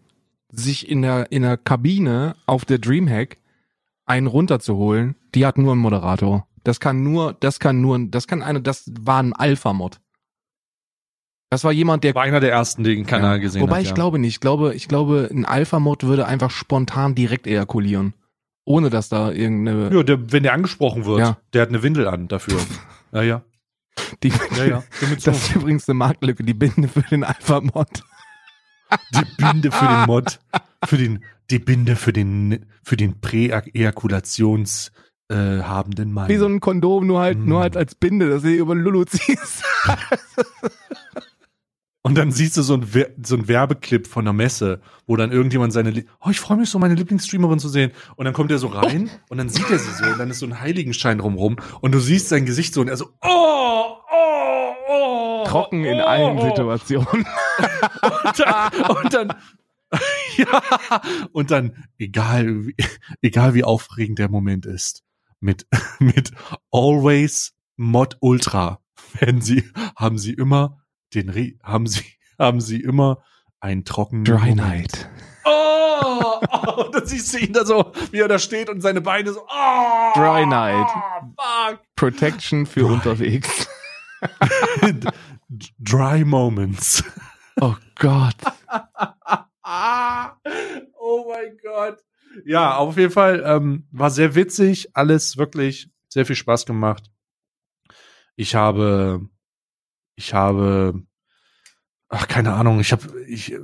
sich in der, in der Kabine auf der Dreamhack einen runterzuholen, die hat nur ein Moderator. Das kann nur, das kann nur, das kann eine, das war ein Alpha-Mod. Das war jemand, der War einer der ersten, den Kanal Ja. gesehen Wobei hat. ich ja. glaube nicht. Ich glaube, ich glaube, ein Alpha-Mod würde einfach spontan direkt ejakulieren. Ohne dass da irgendeine, Ja, der, wenn der angesprochen wird, Ja. der hat eine Windel an dafür. ja, ja. die, Ja, ja. Das ist übrigens eine Marktlücke, die Binde für den Alpha-Mod. Die Binde für den Mod, für den, die Binde für den, für den Prä-Ejakulations, äh, habenden Mann. Wie so ein Kondom, nur halt, Mm. nur halt als Binde, dass du über Lulu ziehst. Und dann siehst du so ein, Wer- so ein Werbeclip von der Messe, wo dann irgendjemand seine, Lie- oh, ich freue mich so, meine Lieblingsstreamerin zu sehen. Und dann kommt er so rein und dann sieht er sie so und dann ist so ein Heiligenschein drumrum und du siehst sein Gesicht so und er so, oh, oh, oh. Trocken in oh, allen oh. Situationen. Und dann, und dann ja, und dann, egal, wie, egal wie aufregend der Moment ist, mit, mit Always Mod Ultra werden sie, haben sie immer den, haben sie, haben sie immer einen trockenen Dry. Night. Oh, oh, dann siehst du ihn da so, wie er da steht und seine Beine so, oh, Dry Night. Fuck. Protection für Dry. unterwegs. Dry Moments. Oh Gott. oh mein Gott. Ja, auf jeden Fall ähm, war sehr witzig, alles wirklich sehr viel Spaß gemacht. Ich habe, ich habe, ach keine Ahnung, ich habe, ich,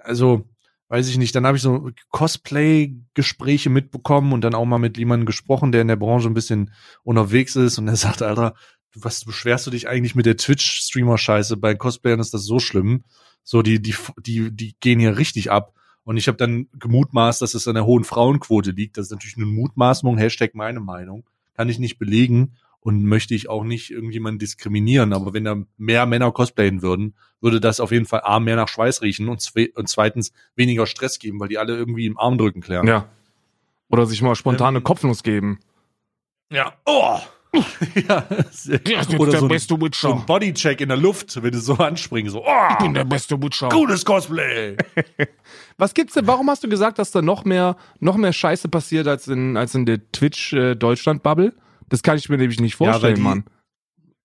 also weiß ich nicht. Dann habe ich so Cosplay-Gespräche mitbekommen und dann auch mal mit jemandem gesprochen, der in der Branche ein bisschen unterwegs ist und er sagt, Alter, was beschwerst du dich eigentlich mit der Twitch-Streamer-Scheiße? Bei Cosplayern ist das so schlimm. So, die, die, die, die gehen hier richtig ab. Und ich habe dann gemutmaßt, dass es an der hohen Frauenquote liegt. Das ist natürlich eine Mutmaßung, Hashtag meine Meinung. Kann ich nicht belegen und möchte ich auch nicht irgendjemanden diskriminieren. Aber wenn da mehr Männer cosplayen würden, würde das auf jeden Fall A, mehr nach Schweiß riechen und, zwe und zweitens weniger Stress geben, weil die alle irgendwie im Armdrücken klären. Ja. Oder sich mal spontane Ähm, Kopfnuss geben. Ja. Oh! ja. Oder so ein, beste so ein Bodycheck in der Luft, wenn du so anspringst. So, oh! der beste Butcher. Gutes Cosplay! Was gibt's denn? Warum hast du gesagt, dass da noch mehr, noch mehr Scheiße passiert als in, als in der Twitch äh, Deutschland Bubble? Das kann ich mir nämlich nicht Ja, weil vorstellen, die- Mann.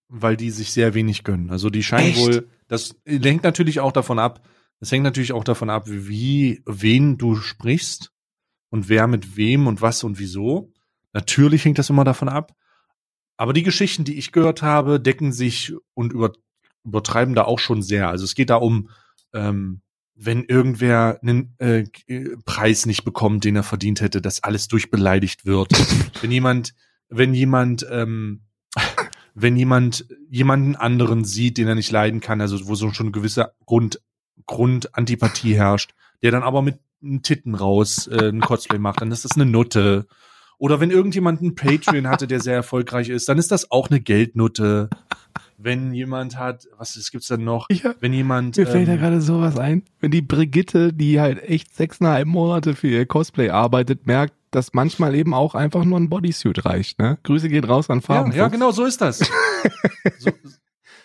weil die sich sehr wenig gönnen. Also die scheinen Echt? wohl, das hängt natürlich auch davon ab, das hängt natürlich auch davon ab, wie, wen du sprichst und wer mit wem und was und wieso. Natürlich hängt das immer davon ab. Aber die Geschichten, die ich gehört habe, decken sich und über, übertreiben da auch schon sehr. Also es geht da um, ähm, wenn irgendwer einen äh, Preis nicht bekommt, den er verdient hätte, dass alles durchbeleidigt wird. wenn jemand, wenn jemand, ähm, wenn jemand jemanden anderen sieht, den er nicht leiden kann, also wo so schon ein gewisser Grund, Grundantipathie herrscht, der dann aber mit einem Titten raus äh, ein Cosplay macht, dann ist das eine Nutte. Oder wenn irgendjemand einen Patreon hatte, der sehr erfolgreich ist, dann ist das auch eine Geldnutte. Wenn jemand hat, was gibt's dann noch? Hab, Wenn jemand mir fällt da ähm, gerade sowas ein. Wenn die Brigitte, die halt echt sechseinhalb Monate für ihr Cosplay arbeitet, merkt, dass manchmal eben auch einfach nur ein Bodysuit reicht, ne? Grüße gehen raus an ja, Farben. ja, genau, so ist das. so,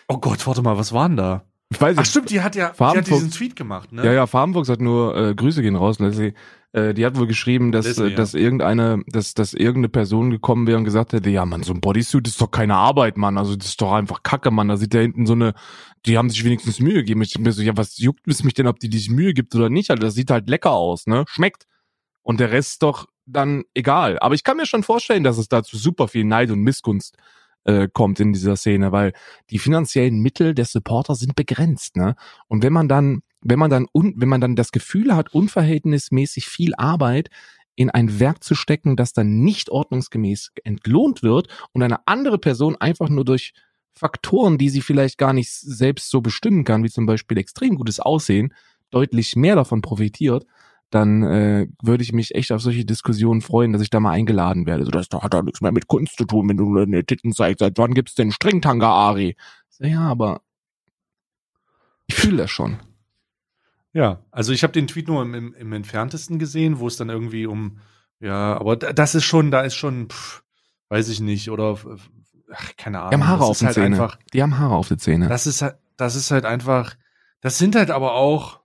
oh Gott, warte mal, was war denn da? Ich weiß Ach stimmt, die hat ja die hat diesen Tweet gemacht, ne? Ja, ja, Farbenfuchs hat nur äh, Grüße gehen raus, Leslie. Äh, die hat wohl geschrieben, dass, Leslie, äh, ja. dass irgendeine, dass, dass irgendeine Person gekommen wäre und gesagt hätte, ja, Mann, so ein Bodysuit ist doch keine Arbeit, Mann. Also das ist doch einfach Kacke, Mann. Da sieht da hinten so eine, die haben sich wenigstens Mühe gegeben. Ich denk mir so, ja, was juckt es mich denn, ob die sich Mühe gibt oder nicht? Also das sieht halt lecker aus, ne? Schmeckt. Und der Rest ist doch dann egal. Aber ich kann mir schon vorstellen, dass es dazu super viel Neid und Missgunst äh, kommt in dieser Szene, weil die finanziellen Mittel der Supporter sind begrenzt, ne? Und wenn man dann, wenn man dann un, wenn man dann das Gefühl hat, unverhältnismäßig viel Arbeit in ein Werk zu stecken, das dann nicht ordnungsgemäß entlohnt wird und eine andere Person einfach nur durch Faktoren, die sie vielleicht gar nicht selbst so bestimmen kann, wie zum Beispiel extrem gutes Aussehen, deutlich mehr davon profitiert, dann äh, würde ich mich echt auf solche Diskussionen freuen, dass ich da mal eingeladen werde. So, das hat doch nichts mehr mit Kunst zu tun, wenn du deine Titten zeigst. Seit wann gibt's denn Stringtanga, Ari? So, ja, aber ich fühle das schon. Ja, also ich habe den Tweet nur im, im, im entferntesten gesehen, wo es dann irgendwie um, ja, aber da- das ist schon, da ist schon, pff, weiß ich nicht, oder ach, keine Ahnung. Die haben Haare das auf den halt Zähnen. einfach, Die haben Haare auf den Zähnen. das ist halt, das ist halt einfach, das sind halt aber auch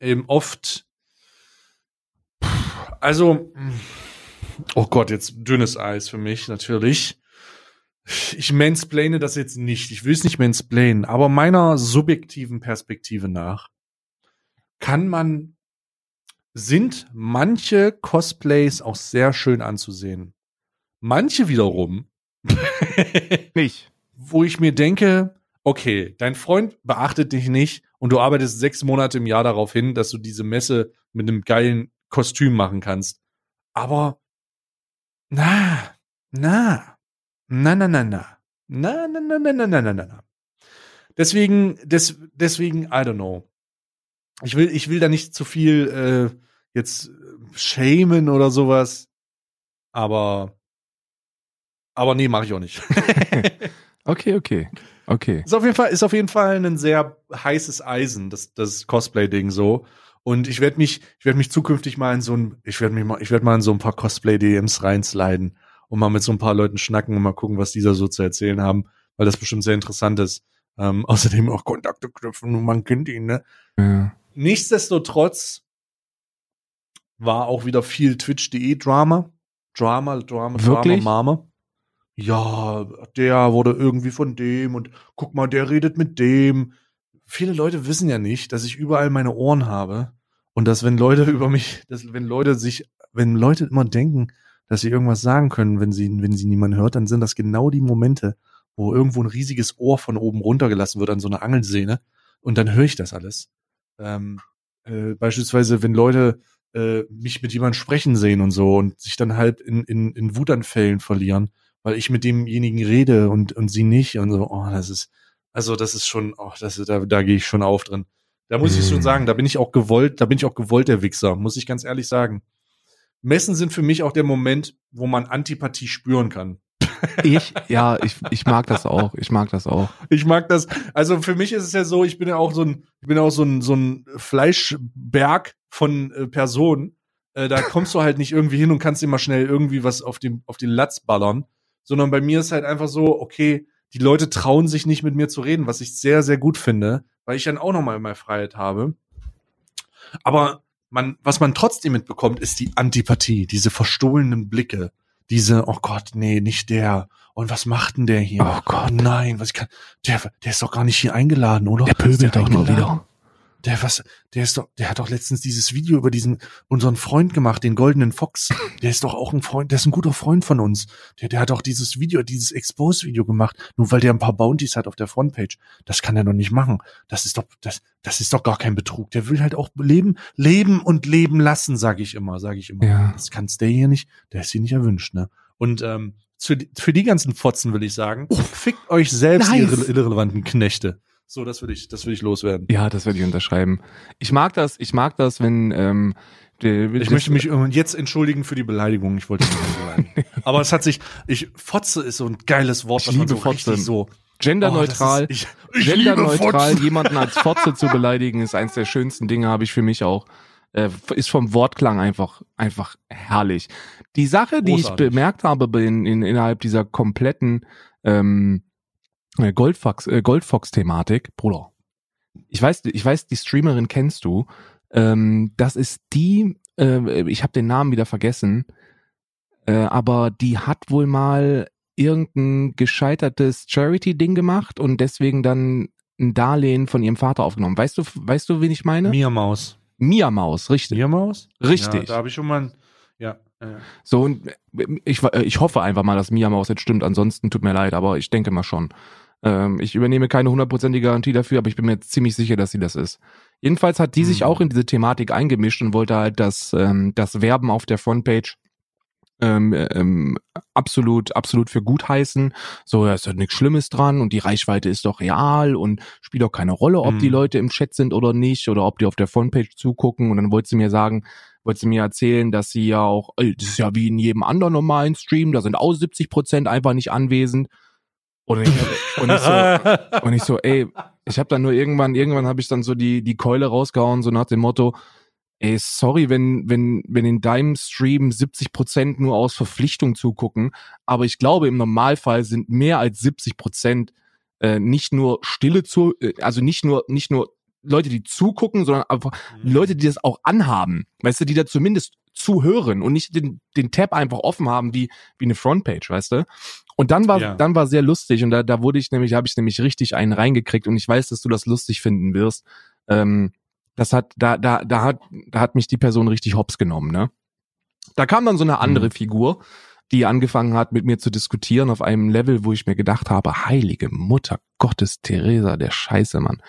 eben oft, pff, also, oh Gott, jetzt dünnes Eis für mich natürlich. Ich mansplane das jetzt nicht. Ich will es nicht mansplainen, aber meiner subjektiven Perspektive nach kann man, sind manche Cosplays auch sehr schön anzusehen. Manche wiederum, nicht. wo ich mir denke, okay, dein Freund beachtet dich nicht und du arbeitest sechs Monate im Jahr darauf hin, dass du diese Messe mit einem geilen Kostüm machen kannst. Aber, na, na, na, na, na, na, na, na, na, na, na, na, na, na. Deswegen, des, deswegen, I don't know. Ich will, ich will da nicht zu viel äh, jetzt äh, shamen oder sowas. Aber, aber nee, mache ich auch nicht. Okay, okay. Okay. Ist auf jeden Fall, ist auf jeden Fall ein sehr heißes Eisen, das, das Cosplay-Ding so. Und ich werde mich, ich werde mich zukünftig mal in so ein, ich werde mich mal, ich werde mal in so ein paar Cosplay-DMs reinsliden und mal mit so ein paar Leuten schnacken und mal gucken, was die da so zu erzählen haben, weil das bestimmt sehr interessant ist. Ähm, außerdem auch Kontakte knüpfen und man kennt ihn, ne? Ja. Nichtsdestotrotz war auch wieder viel Twitch.de Drama. Drama, Drama, Wirklich? Drama, Mama. Ja, der wurde irgendwie von dem und guck mal, der redet mit dem. Viele Leute wissen ja nicht, dass ich überall meine Ohren habe und dass wenn Leute über mich, dass wenn Leute sich, wenn Leute immer denken, dass sie irgendwas sagen können, wenn sie, wenn sie niemand hört, dann sind das genau die Momente, wo irgendwo ein riesiges Ohr von oben runtergelassen wird an so einer Angelsehne und dann höre ich das alles. Ähm, äh, beispielsweise, wenn Leute äh, mich mit jemandem sprechen sehen und so und sich dann halb in, in, in Wutanfällen verlieren, weil ich mit demjenigen rede und, und sie nicht und so, oh, das ist, also das ist schon, oh, das ist, da, da gehe ich schon auf drin. Da muss ich schon Mm. sagen, da bin ich auch gewollt, da bin ich auch gewollt der Wichser, muss ich ganz ehrlich sagen. Messen sind für mich auch der Moment, wo man Antipathie spüren kann. Ich, ja, ich, ich mag das auch. Ich mag das auch. Ich mag das. Also für mich ist es ja so, ich bin ja auch so ein, ich bin ja auch so ein, so ein Fleischberg von äh, Personen. Äh, da kommst du halt nicht irgendwie hin und kannst immer schnell irgendwie was auf dem, auf den Latz ballern. Sondern bei mir ist halt einfach so, okay, die Leute trauen sich nicht mit mir zu reden, was ich sehr, sehr gut finde, weil ich dann auch nochmal mehr Freiheit habe. Aber man, was man trotzdem mitbekommt, ist die Antipathie, diese verstohlenen Blicke, diese, oh Gott, nee, nicht der. Und was macht denn der hier? Oh Gott. Nein, was kann, der, der ist doch gar nicht hier eingeladen, oder? Der pöbelt doch nur wieder. Der was, der ist doch, der hat doch letztens dieses Video über diesen unseren Freund gemacht, den goldenen Fox. Der ist doch auch ein Freund, der ist ein guter Freund von uns. Der, der hat auch dieses Video, dieses Expose-Video gemacht, nur weil der ein paar Bounties hat auf der Frontpage. Das kann er doch nicht machen. Das ist doch, das, das ist doch gar kein Betrug. Der will halt auch leben, leben und leben lassen, sage ich immer, sage ich immer. Ja. Das kann's der hier nicht, der ist hier nicht erwünscht, ne? Und ähm, zu, für die ganzen Fotzen will ich sagen, fickt euch selbst, Nice. ihr irre- irrelevanten Knechte. So, das will ich, das will ich loswerden. Ja, das werde ich unterschreiben. Ich mag das, ich mag das, wenn ähm, Ich möchte mich jetzt entschuldigen für die Beleidigung. Ich wollte nicht beleidigen. Aber es hat sich, ich, Fotze ist so ein geiles Wort, Ich was man so liebe Fotze. so. genderneutral, Oh, ist- ich, ich genderneutral jemanden als Fotze zu beleidigen, ist eins der schönsten Dinge, habe ich für mich auch. Äh, ist vom Wortklang einfach, einfach herrlich. Die Sache, die ich Großartig. bemerkt habe in, in, innerhalb dieser kompletten ähm, äh, Goldfox, äh, Goldfox-Thematik, Bruder, Ich weiß, ich weiß, die Streamerin kennst du. Ähm, das ist die, äh, ich habe den Namen wieder vergessen, äh, aber die hat wohl mal irgendein gescheitertes Charity-Ding gemacht und deswegen dann ein Darlehen von ihrem Vater aufgenommen. Weißt du, weißt du, wen ich meine? Mia Maus. Mia Maus, richtig. Mia Maus? Richtig. Ja, da habe ich schon mal, ein, ja. ja. So, und ich, ich hoffe einfach mal, dass Mia Maus jetzt stimmt. Ansonsten tut mir leid, aber ich denke mal schon. Ähm, ich übernehme keine hundertprozentige Garantie dafür, aber ich bin mir ziemlich sicher, dass sie das ist. Jedenfalls hat die sich Mhm. auch in diese Thematik eingemischt und wollte halt das, ähm, das Werben auf der Frontpage ähm, ähm, absolut, absolut für gut heißen. So, da ist ja nichts Schlimmes dran und die Reichweite ist doch real und spielt auch keine Rolle, ob Mhm. die Leute im Chat sind oder nicht oder ob die auf der Frontpage zugucken. Und dann wollte sie mir sagen, wollte sie mir erzählen, dass sie ja auch, ey, das ist ja wie in jedem anderen normalen Stream, da sind auch 70 Prozent einfach nicht anwesend. Und ich, und ich so, und ich so, ey, ich habe dann nur irgendwann, irgendwann habe ich dann so die die Keule rausgehauen, so nach dem Motto, ey, sorry, wenn wenn wenn in deinem Stream 70 Prozent nur aus Verpflichtung zugucken, aber ich glaube im Normalfall sind mehr als 70 Prozent äh, nicht nur Stille zu, äh, also nicht nur nicht nur Leute, die zugucken, sondern einfach Leute, die das auch anhaben, weißt du, die da zumindest zuhören und nicht den, den Tab einfach offen haben wie, wie eine Frontpage, weißt du? Und dann war, Ja. dann war sehr lustig und da, da wurde ich nämlich, habe ich nämlich richtig einen reingekriegt und ich weiß, dass du das lustig finden wirst. Ähm, das hat, da, da, da hat, da hat mich die Person richtig hops genommen, ne? Da kam dann so eine andere Mhm. Figur, die angefangen hat, mit mir zu diskutieren auf einem Level, wo ich mir gedacht habe, heilige Mutter Gottes, Theresa, der Scheiße, Mann.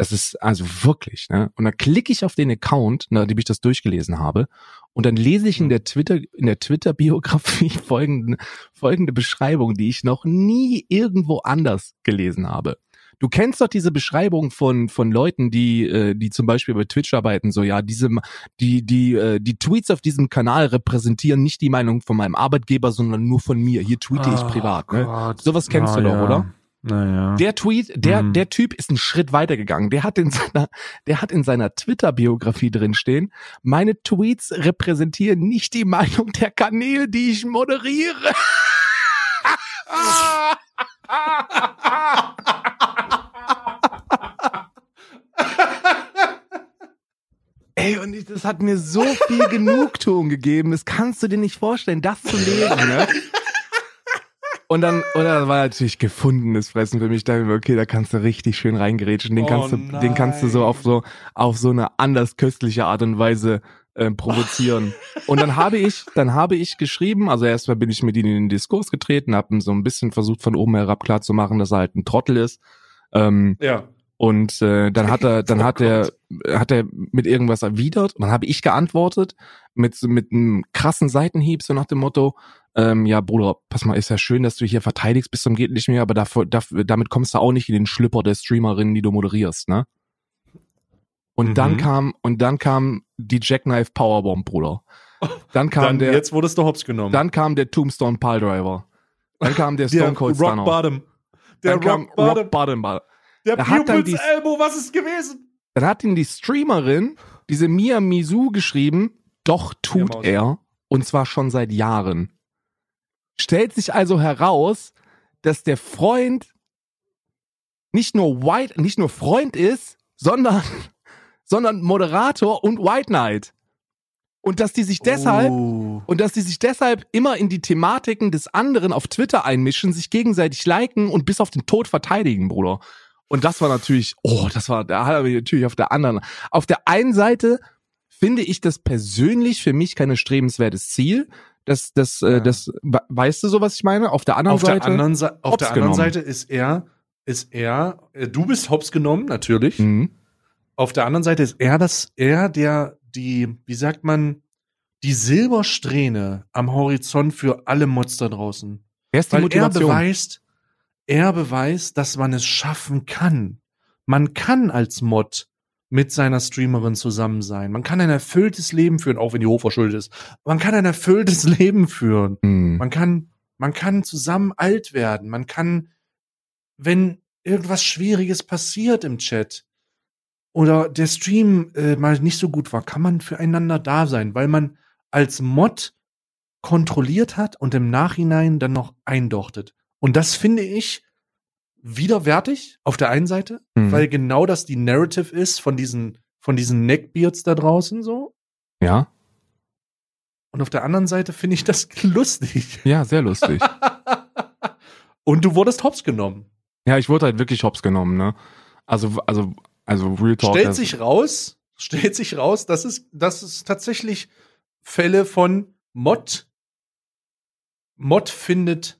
Das ist also wirklich, ne? Und dann klicke ich auf den Account, nachdem ich das durchgelesen habe, und dann lese ich in der Twitter, in der Twitter-Biografie folgende, folgende Beschreibung, die ich noch nie irgendwo anders gelesen habe. Du kennst doch diese Beschreibung von von Leuten, die äh, die zum Beispiel bei Twitch arbeiten, so ja, diese die die äh, die Tweets auf diesem Kanal repräsentieren nicht die Meinung von meinem Arbeitgeber, sondern nur von mir. Hier tweete ich Oh privat. Ne? Gott. Sowas kennst du Na doch, ja. oder? Naja. Der Tweet, der, Mhm. der Typ ist einen Schritt weitergegangen. Der hat in seiner, der hat in seiner Twitter-Biografie drin stehen, meine Tweets repräsentieren nicht die Meinung der Kanäle, die ich moderiere. Ey, und ich, das hat mir so viel Genugtuung gegeben. Das kannst du dir nicht vorstellen, das zu lesen, ne? Und dann, und dann war natürlich gefundenes Fressen für mich. Da okay, da kannst du richtig schön reingerätschen. Den Oh kannst du, den kannst du so auf so, auf so eine anders köstliche Art und Weise äh, provozieren. und dann habe ich, dann habe ich geschrieben, also erstmal bin ich mit ihm in den Diskurs getreten, habe ihm so ein bisschen versucht von oben herab klarzumachen, dass er halt ein Trottel ist. Ähm, Ja. Und äh, dann hat er, dann Oh hat er, hat er mit irgendwas erwidert und dann habe ich geantwortet mit mit einem krassen Seitenhieb so nach dem Motto, ähm, ja Bruder, pass mal, ist ja schön, dass du hier verteidigst bis zum geht nicht mehr, aber dafür, dafür, damit kommst du auch nicht in den Schlüpper der Streamerin, die du moderierst, ne? Und dann Mhm. kam und dann kam die Jackknife Powerbomb, Bruder. Dann kam Dann, der, jetzt wurdest du hops genommen. dann kam der Tombstone Piledriver. Dann kam der Stone Cold Rock Stunner. Bottom. Der Dann kam Rock Bottom. Rock Bottom. Der Da Pupils die- Elbow, was ist gewesen? Dann hat ihn die Streamerin, diese Mia Misu, geschrieben, doch tut Maus. er, und zwar schon seit Jahren. Stellt sich also heraus, dass der Freund nicht nur White, nicht nur Freund ist, sondern, sondern Moderator und White Knight. Und dass die sich deshalb Oh. und dass sie sich deshalb immer in die Thematiken des anderen auf Twitter einmischen, sich gegenseitig liken und bis auf den Tod verteidigen, Bruder. Und das war natürlich, oh, das war, da hat er mich natürlich auf der anderen. Auf der einen Seite finde ich das persönlich für mich kein strebenswertes Ziel. Das, das, äh, Ja. das, we- weißt du so, was ich meine? Auf der anderen Auf der Seite. anderen, Sa auf der anderen genommen. Seite ist er, ist er, äh, du bist hops genommen, natürlich. Mhm. Auf der anderen Seite ist er das, er, der die, wie sagt man, die Silbersträhne am Horizont für alle Mods da draußen. Wer ist die Weil er Motivation? beweist, er beweist, dass man es schaffen kann. Man kann als Mod mit seiner Streamerin zusammen sein. Man kann ein erfülltes Leben führen, auch wenn die hochverschuldet ist. Man kann ein erfülltes Leben führen. Mhm. Man kann, man kann zusammen alt werden. Man kann, wenn irgendwas Schwieriges passiert im Chat oder der Stream äh, mal nicht so gut war, kann man füreinander da sein, weil man als Mod kontrolliert hat und im Nachhinein dann noch eindochtet. Und das finde ich, widerwärtig auf der einen Seite, Mhm. weil genau das die Narrative ist von diesen, von diesen Neckbeards da draußen so. Ja, Und auf der anderen Seite finde ich das lustig. ja, sehr lustig. Und du wurdest hops genommen. ja, ich wurde halt wirklich hops genommen, ne? Also, also, also Real Talk. stellt das- sich raus, stellt sich raus, dass es, dass es tatsächlich Fälle von Mod, Mod findet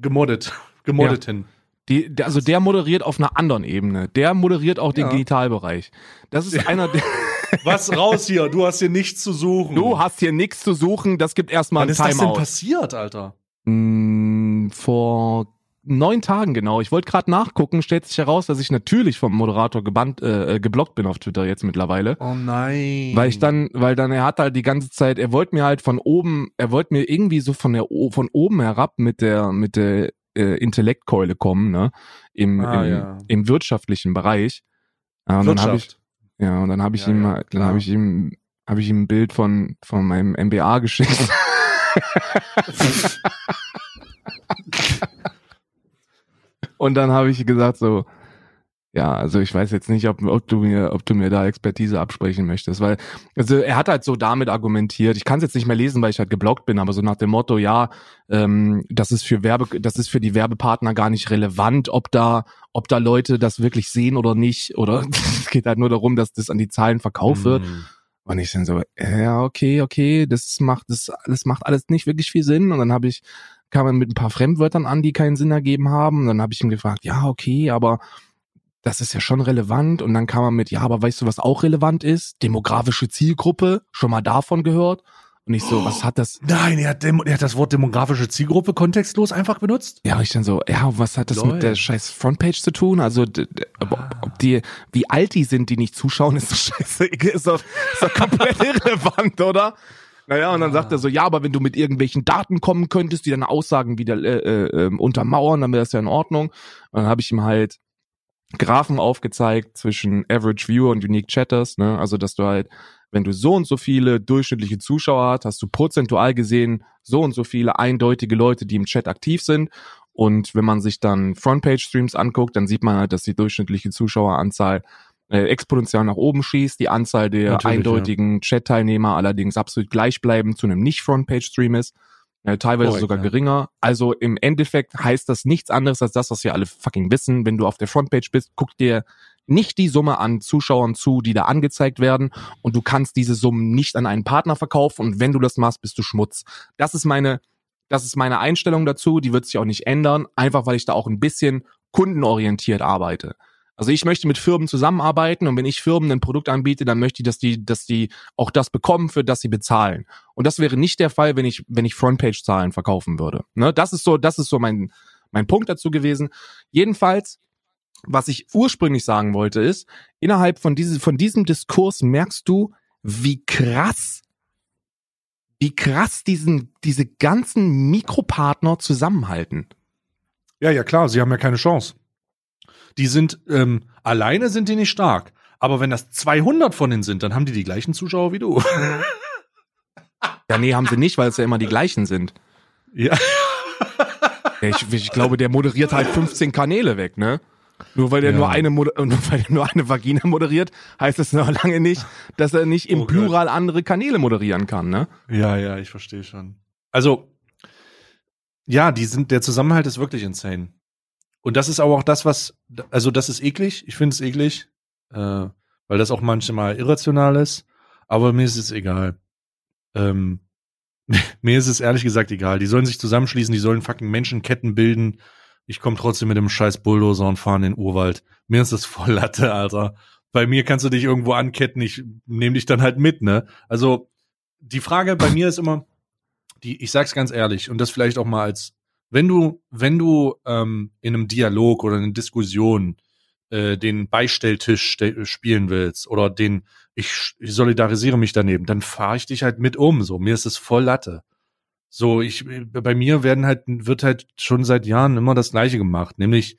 gemoddet, gemoddeten. Die, der, also der moderiert auf einer anderen Ebene. Der moderiert auch den Ja. Genitalbereich. Das ist einer, der, Was raus hier, du hast hier nichts zu suchen. du hast hier nichts zu suchen, das gibt erstmal ein ist das denn Timeout. passiert, Alter? Mm, vor neun Tagen genau. Ich wollte gerade nachgucken, stellt sich heraus, dass ich natürlich vom Moderator gebannt, äh, äh, geblockt bin auf Twitter jetzt mittlerweile. Oh nein. Weil ich dann, weil dann er hat halt die ganze Zeit, er wollte mir halt von oben, er wollte mir irgendwie so von der von oben herab mit der mit der äh, Intellektkeule kommen, ne, im Ah, im, ja. im wirtschaftlichen Bereich. Ja, und dann habe ich Wirtschaft. ja und dann habe ich Ja, ihm ja, dann klar. habe ich ihm habe ich ihm ein Bild von von meinem MBA geschickt. Und dann habe ich gesagt so, ja, also ich weiß jetzt nicht, ob, ob du mir, ob du mir da Expertise absprechen möchtest, weil also er hat halt so damit argumentiert. Ich kann es jetzt nicht mehr lesen, weil ich halt geblockt bin, aber so nach dem Motto, ja, ähm, das ist für Werbe, das ist für die Werbepartner gar nicht relevant, ob da, ob da Leute das wirklich sehen oder nicht, oder es geht halt nur darum, dass das an die Zahlen verkauft wird. Mm. Und ich dann so, ja, okay, okay, das macht, das, das macht alles nicht wirklich viel Sinn. Und dann habe ich, kam er mit ein paar Fremdwörtern an, die keinen Sinn ergeben haben. Und dann habe ich ihn gefragt, ja, okay, aber das ist ja schon relevant. Und dann kam er mit, ja, aber weißt du, was auch relevant ist? Demografische Zielgruppe, schon mal davon gehört? Und ich so, was hat das? Nein, er hat, Demo er hat das Wort demografische Zielgruppe kontextlos einfach benutzt. Ja, und ich dann so, ja, was hat das Lol. mit der scheiß Frontpage zu tun? Also, Ah. ob die, wie alt die sind, die nicht zuschauen, ist doch scheiße, ist doch, ist doch komplett irrelevant, oder? Naja, und dann sagt er so, ja, aber wenn du mit irgendwelchen Daten kommen könntest, die deine Aussagen wieder äh, äh, ähm, untermauern, dann wäre das ja in Ordnung. Und dann habe ich ihm halt Graphen aufgezeigt zwischen Average Viewer und Unique Chatters, ne? Also, dass du halt, wenn du so und so viele durchschnittliche Zuschauer hast, hast du prozentual gesehen so und so viele eindeutige Leute, die im Chat aktiv sind. Und wenn man sich dann Frontpage-Streams anguckt, dann sieht man halt, dass die durchschnittliche Zuschaueranzahl äh, exponentiell nach oben schießt, die Anzahl der Natürlich, eindeutigen Chat-Teilnehmer allerdings absolut gleichbleibend zu einem Nicht-Frontpage-Stream ist. Äh, teilweise Korrekt, sogar ja. geringer. Also im Endeffekt heißt das nichts anderes als das, was wir alle fucking wissen. Wenn du auf der Frontpage bist, guck dir nicht die Summe an Zuschauern zu, die da angezeigt werden und du kannst diese Summen nicht an einen Partner verkaufen und wenn du das machst, bist du Schmutz. Das ist meine, das ist meine Einstellung dazu, die wird sich auch nicht ändern, einfach weil ich da auch ein bisschen kundenorientiert arbeite. Also ich möchte mit Firmen zusammenarbeiten und wenn ich Firmen ein Produkt anbiete, dann möchte ich, dass die, dass die auch das bekommen, für das sie bezahlen. Und das wäre nicht der Fall, wenn ich, wenn ich Frontpage-Zahlen verkaufen würde. Ne? Das ist so, das ist so mein, mein Punkt dazu gewesen. Jedenfalls, was ich ursprünglich sagen wollte, ist, innerhalb von, diese, von diesem Diskurs merkst du, wie krass, wie krass diesen, diese ganzen Mikropartner zusammenhalten. Ja, ja, klar, sie haben ja keine Chance. Die sind, ähm, alleine sind die nicht stark. Aber wenn das 200 von denen sind, dann haben die die gleichen Zuschauer wie du. Ja, nee, haben sie nicht, weil es ja immer die gleichen sind. ja. Ich, ich glaube, der moderiert halt 15 Kanäle weg, ne? Nur weil der Ja. nur eine nur weil der nur eine Vagina moderiert, heißt das noch lange nicht, dass er nicht im Oh Gott. Plural andere Kanäle moderieren kann, ne? Ja, ja, ich verstehe schon. Also, ja, die sind, der Zusammenhalt ist wirklich insane. Und das ist aber auch das, was, also das ist eklig. Ich finde es eklig, äh, weil das auch manchmal irrational ist. Aber mir ist es egal. Ähm, mir ist es ehrlich gesagt egal. Die sollen sich zusammenschließen, die sollen fucking Menschenketten bilden. Ich komme trotzdem mit dem scheiß Bulldozer und fahre in den Urwald. Mir ist das voll Latte, Alter. Bei mir kannst du dich irgendwo anketten, ich nehme dich dann halt mit, ne? Also, die Frage bei mir ist immer, die, ich sag's ganz ehrlich, und das vielleicht auch mal als, wenn du, wenn du ähm, in einem Dialog oder in einer Diskussion äh, den Beistelltisch ste spielen willst oder den, ich, ich solidarisiere mich daneben, dann fahre ich dich halt mit um. So, mir ist es voll Latte. So, ich, bei mir werden halt, wird halt schon seit Jahren immer das Gleiche gemacht, nämlich,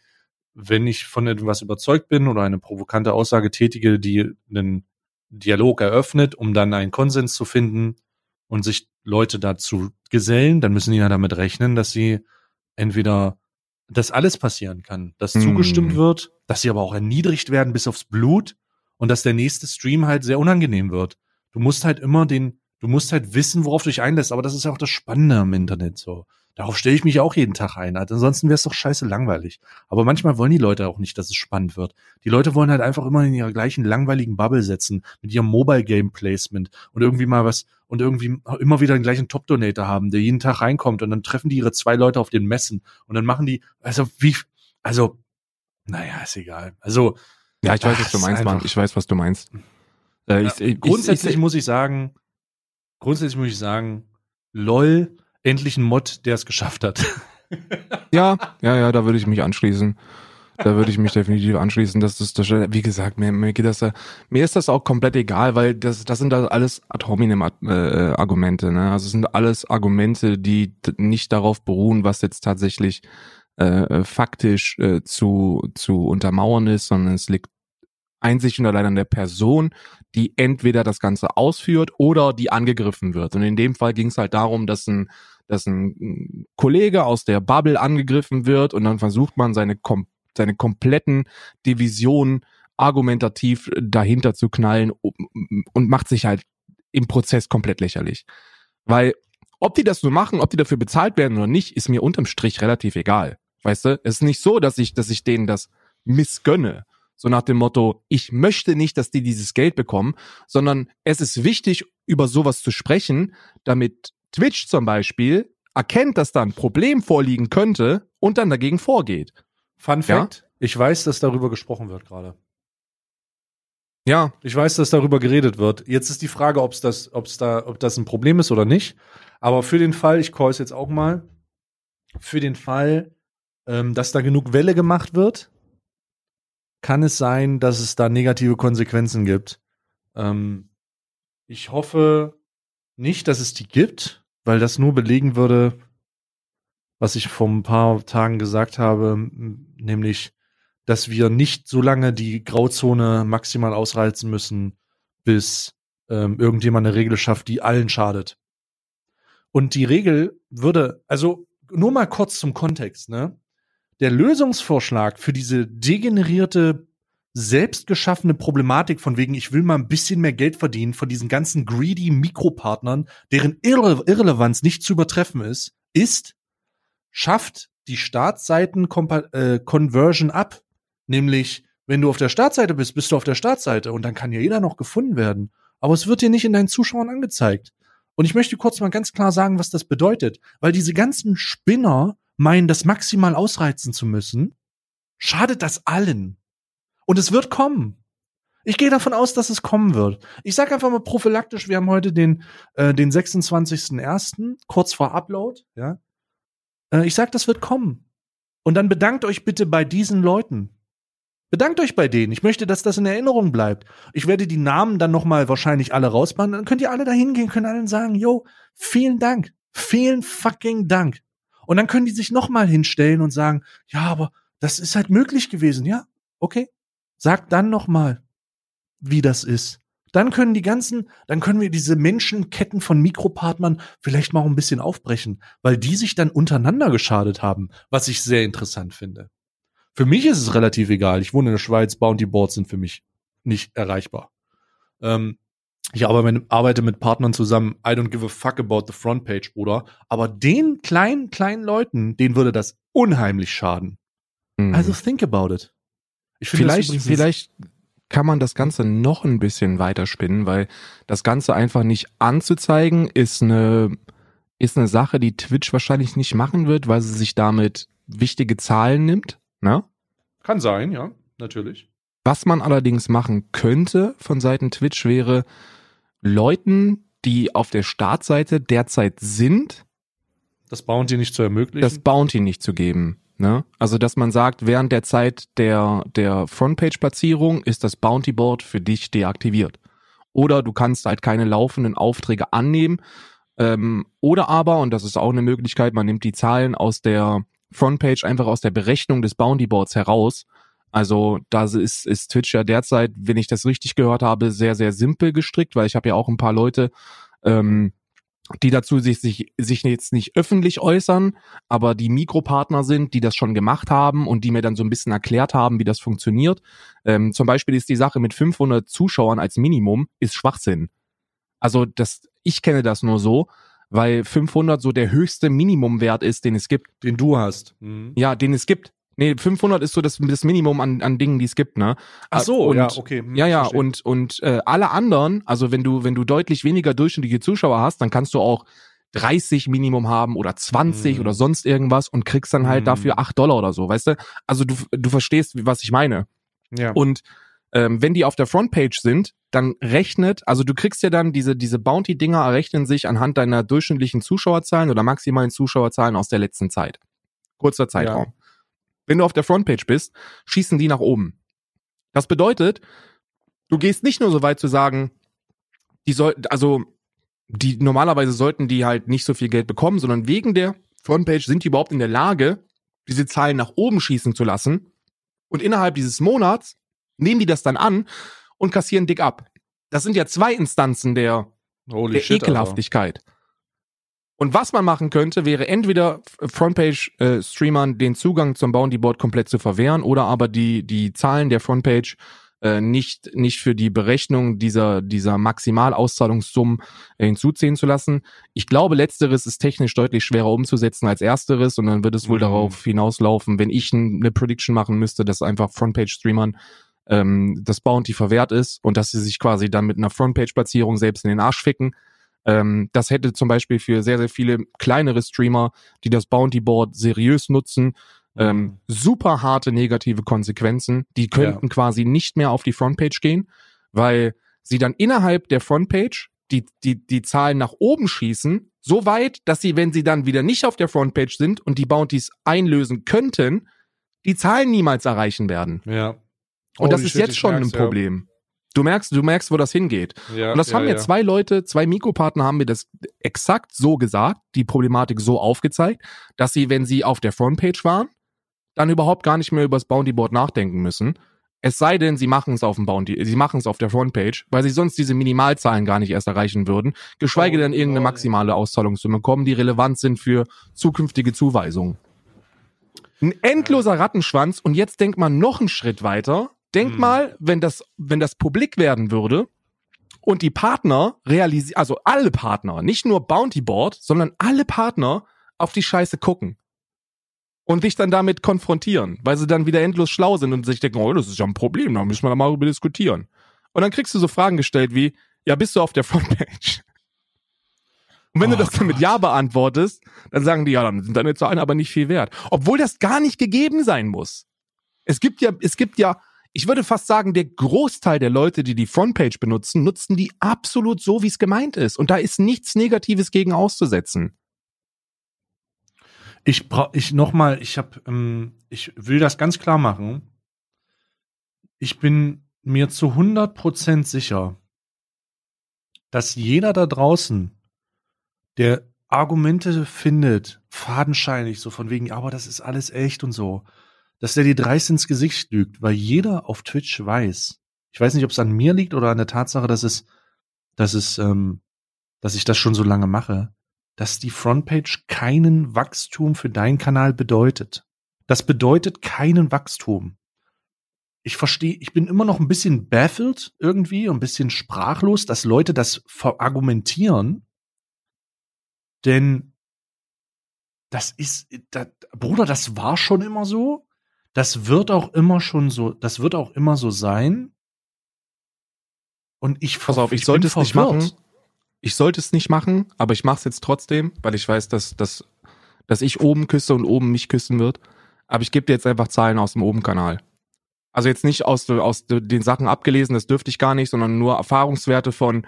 wenn ich von etwas überzeugt bin oder eine provokante Aussage tätige, die einen Dialog eröffnet, um dann einen Konsens zu finden und sich Leute dazu gesellen, dann müssen die ja damit rechnen, dass sie entweder dass alles passieren kann, dass Hm. zugestimmt wird, dass sie aber auch erniedrigt werden bis aufs Blut und dass der nächste Stream halt sehr unangenehm wird. Du musst halt immer den, du musst halt wissen, worauf du dich einlässt, aber das ist ja auch das Spannende am Internet so. Darauf stelle ich mich auch jeden Tag ein. Halt. Ansonsten wäre es doch scheiße langweilig. Aber manchmal wollen die Leute auch nicht, dass es spannend wird. Die Leute wollen halt einfach immer in ihrer gleichen langweiligen Bubble setzen, mit ihrem Mobile Game Placement und irgendwie mal was und irgendwie immer wieder den gleichen Top Donator haben, der jeden Tag reinkommt und dann treffen die ihre zwei Leute auf den Messen und dann machen die, also wie, also, naja, ist egal. Also, Ja, ich weiß, was du meinst, Mann. Ich weiß, was du meinst. Äh, ich, ich, grundsätzlich ich, muss ich sagen, grundsätzlich muss ich sagen, lol, endlich ein Mod, der es geschafft hat. Ja, ja, ja, da würde ich mich anschließen. Da würde ich mich definitiv anschließen. Das ist das, wie gesagt, mir, mir geht das, da- mir ist das auch komplett egal, weil das, das sind da alles ad hominem äh, Argumente. Ne? Also es sind alles Argumente, die nicht darauf beruhen, was jetzt tatsächlich äh, faktisch äh, zu zu untermauern ist, sondern es liegt einzig und allein an der Person, die entweder das Ganze ausführt oder die angegriffen wird. Und in dem Fall ging es halt darum, dass ein dass ein Kollege aus der Bubble angegriffen wird und dann versucht man seine, kom seine kompletten Divisionen argumentativ dahinter zu knallen und macht sich halt im Prozess komplett lächerlich. Weil ob die das so machen, ob die dafür bezahlt werden oder nicht, ist mir unterm Strich relativ egal. Weißt du, es ist nicht so, dass ich, dass ich denen das missgönne. So nach dem Motto, ich möchte nicht, dass die dieses Geld bekommen, sondern es ist wichtig, über sowas zu sprechen, damit Twitch zum Beispiel erkennt, dass da ein Problem vorliegen könnte und dann dagegen vorgeht. Fun Ja? Fact, ich weiß, dass darüber gesprochen wird gerade. Ja, Ich weiß, dass darüber geredet wird. Jetzt ist die Frage, ob's das, ob's da, ob das ein Problem ist oder nicht. Aber für den Fall, ich call es jetzt auch mal, für den Fall, ähm, dass da genug Welle gemacht wird, kann es sein, dass es da negative Konsequenzen gibt. Ähm, ich hoffe nicht, dass es die gibt, weil das nur belegen würde, was ich vor ein paar Tagen gesagt habe, nämlich, dass wir nicht so lange die Grauzone maximal ausreizen müssen, bis ähm, irgendjemand eine Regel schafft, die allen schadet. Und die Regel würde, also nur mal kurz zum Kontext, ne? Der Lösungsvorschlag für diese degenerierte, selbstgeschaffene Problematik von wegen, ich will mal ein bisschen mehr Geld verdienen von diesen ganzen greedy Mikropartnern, deren Irre Irrelevanz nicht zu übertreffen ist, ist, schafft die Startseiten-Conversion ab. Nämlich, wenn du auf der Startseite bist, bist du auf der Startseite und dann kann ja jeder noch gefunden werden. Aber es wird dir nicht in deinen Zuschauern angezeigt. Und ich möchte kurz mal ganz klar sagen, was das bedeutet. Weil diese ganzen Spinner meinen, das maximal ausreizen zu müssen, schadet das allen. Und es wird kommen. Ich gehe davon aus, dass es kommen wird. Ich sage einfach mal prophylaktisch, wir haben heute den, äh, den 26.01., kurz vor Upload, ja. Äh, ich sag, das wird kommen. Und dann bedankt euch bitte bei diesen Leuten. Bedankt euch bei denen. Ich möchte, dass das in Erinnerung bleibt. Ich werde die Namen dann nochmal wahrscheinlich alle rausbauen. Dann könnt ihr alle da hingehen, können allen sagen, yo, vielen Dank. Vielen fucking Dank. Und dann können die sich nochmal hinstellen und sagen, ja, aber das ist halt möglich gewesen. Ja, okay. Sagt dann nochmal, wie das ist. Dann können die ganzen, dann können wir diese Menschenketten von Mikropartnern vielleicht mal ein bisschen aufbrechen, weil die sich dann untereinander geschadet haben, was ich sehr interessant finde. Für mich ist es relativ egal. Ich wohne in der Schweiz, Bounty Boards sind für mich nicht erreichbar. Ähm, ich arbeite mit, arbeite mit Partnern zusammen. I don't give a fuck about the front page, Bruder. Aber den kleinen, kleinen Leuten, denen würde das unheimlich schaden. Mhm. Also think about it. Ich finde vielleicht, vielleicht kann man das Ganze noch ein bisschen weiterspinnen, weil das Ganze einfach nicht anzuzeigen ist eine, ist eine Sache, die Twitch wahrscheinlich nicht machen wird, weil sie sich damit wichtige Zahlen nimmt. Ne? Kann sein, ja, natürlich. Was man allerdings machen könnte von Seiten Twitch wäre, Leuten, die auf der Startseite derzeit sind, Das Bounty nicht zu ermöglichen. das Bounty nicht zu geben. Ne? Also, dass man sagt, während der Zeit der, der Frontpage-Platzierung ist das Bounty-Board für dich deaktiviert. Oder du kannst halt keine laufenden Aufträge annehmen. Ähm, oder aber, und das ist auch eine Möglichkeit, man nimmt die Zahlen aus der Frontpage einfach aus der Berechnung des Bounty-Boards heraus. Also da ist, ist Twitch ja derzeit, wenn ich das richtig gehört habe, sehr, sehr simpel gestrickt, weil ich habe ja auch ein paar Leute, ähm, die dazu sich, sich, sich jetzt nicht öffentlich äußern, aber die Mikropartner sind, die das schon gemacht haben und die mir dann so ein bisschen erklärt haben, wie das funktioniert. Ähm, zum Beispiel ist die Sache mit 500 Zuschauern als Minimum ist Schwachsinn. Also das, ich kenne das nur so, weil 500 so der höchste Minimumwert ist, den es gibt. Den du hast. Mhm. Ja, den es gibt. Nee, 500 ist so das, das Minimum an, an Dingen, die es gibt, ne? Ach so, und, ja, okay. Hm, ja, ja, verstehe. und und äh, alle anderen, also wenn du wenn du deutlich weniger durchschnittliche Zuschauer hast, dann kannst du auch 30 Minimum haben oder 20 Mhm. oder sonst irgendwas und kriegst dann halt Mhm. dafür 8 Dollar oder so, weißt du? Also du du verstehst, was ich meine. ja. Und ähm, wenn die auf der Frontpage sind, dann rechnet, also du kriegst ja dann diese, diese Bounty-Dinger errechnen sich anhand deiner durchschnittlichen Zuschauerzahlen oder maximalen Zuschauerzahlen aus der letzten Zeit. Kurzer Zeitraum. Wenn du auf der Frontpage bist, schießen die nach oben. Das bedeutet, du gehst nicht nur so weit zu sagen, die sollten, also die normalerweise sollten die halt nicht so viel Geld bekommen, sondern wegen der Frontpage sind die überhaupt in der Lage, diese Zahlen nach oben schießen zu lassen. Und innerhalb dieses Monats nehmen die das dann an und kassieren dick ab. Das sind ja zwei Instanzen der, Holy der shit, Ekelhaftigkeit. Und was man machen könnte, wäre entweder Frontpage-Streamern den Zugang zum Bounty Board komplett zu verwehren oder aber die, die Zahlen der Frontpage äh, nicht, nicht für die Berechnung dieser, dieser Maximalauszahlungssummen äh, hinzuziehen zu lassen. Ich glaube, letzteres ist technisch deutlich schwerer umzusetzen als ersteres und dann wird es wohl Mhm. darauf hinauslaufen, wenn ich eine Prediction machen müsste, dass einfach Frontpage-Streamern ähm, das Bounty verwehrt ist und dass sie sich quasi dann mit einer Frontpage-Platzierung selbst in den Arsch ficken. Ähm, das hätte zum Beispiel für sehr, sehr viele kleinere Streamer, die das Bounty Board seriös nutzen, ähm, super harte negative Konsequenzen. Die könnten quasi nicht mehr auf die Frontpage gehen, weil sie dann innerhalb der Frontpage die, die, die Zahlen nach oben schießen, so weit, dass sie, wenn sie dann wieder nicht auf der Frontpage sind und die Bounties einlösen könnten, die Zahlen niemals erreichen werden. Ja. Und das Holy ist jetzt schon ein merk's, ja. Du merkst, du merkst, wo das hingeht. Ja, Und das ja, haben mir ja. zwei Leute, zwei Mikropartner haben mir das exakt so gesagt, die Problematik so aufgezeigt, dass sie, wenn sie auf der Frontpage waren, dann überhaupt gar nicht mehr über das Bounty Board nachdenken müssen. Es sei denn, sie machen es auf dem Bounty, sie machen es auf der Frontpage, weil sie sonst diese Minimalzahlen gar nicht erst erreichen würden, geschweige Oh, denn irgendeine maximale Auszahlungssumme bekommen, die relevant sind für zukünftige Zuweisungen. Ein endloser Rattenschwanz und jetzt denkt man noch einen Schritt weiter. Denk Hm. mal, wenn das, wenn das publik werden würde und die Partner realisieren, also alle Partner, nicht nur Bounty Board, sondern alle Partner auf die Scheiße gucken und dich dann damit konfrontieren, weil sie dann wieder endlos schlau sind und sich denken, oh, das ist ja ein Problem, da müssen wir da mal drüber diskutieren. Und dann kriegst du so Fragen gestellt wie, ja, bist du auf der Frontpage? Und wenn Oh du das dann mit. Ja beantwortest, dann sagen die, ja, dann sind deine Zahlen aber nicht viel wert. Obwohl das gar nicht gegeben sein muss. Es gibt ja, es gibt ja, ich würde fast sagen, der Großteil der Leute, die die Frontpage benutzen, nutzen die absolut so, wie es gemeint ist. Und da ist nichts Negatives gegen auszusetzen. Ich brauch, ich nochmal, ich hab, ähm, ich will das ganz klar machen. Ich bin mir zu 100% sicher, dass jeder da draußen, der Argumente findet, fadenscheinig, so von wegen, aber das ist alles echt und so, dass der dir dreist ins Gesicht lügt, weil jeder auf Twitch weiß. Ich weiß nicht, ob es an mir liegt oder an der Tatsache, dass es, dass es, ähm, dass ich das schon so lange mache, dass die Frontpage keinen Wachstum für deinen Kanal bedeutet. Das bedeutet keinen Wachstum. Ich verstehe, ich bin immer noch ein bisschen baffled irgendwie, ein bisschen sprachlos, dass Leute das verargumentieren. Denn das ist, das, Bruder, das war schon immer so. Das wird auch immer schon so, das wird auch immer so sein. Und ich, Pass auf, ich bin sollte es nicht machen. Ich sollte es nicht machen, aber ich mache es jetzt trotzdem, weil ich weiß, dass, dass, dass ich oben küsse und oben mich küssen wird. Aber ich gebe dir jetzt einfach Zahlen aus dem Oben-Kanal. Also jetzt nicht aus, aus den Sachen abgelesen, das dürfte ich gar nicht, sondern nur Erfahrungswerte von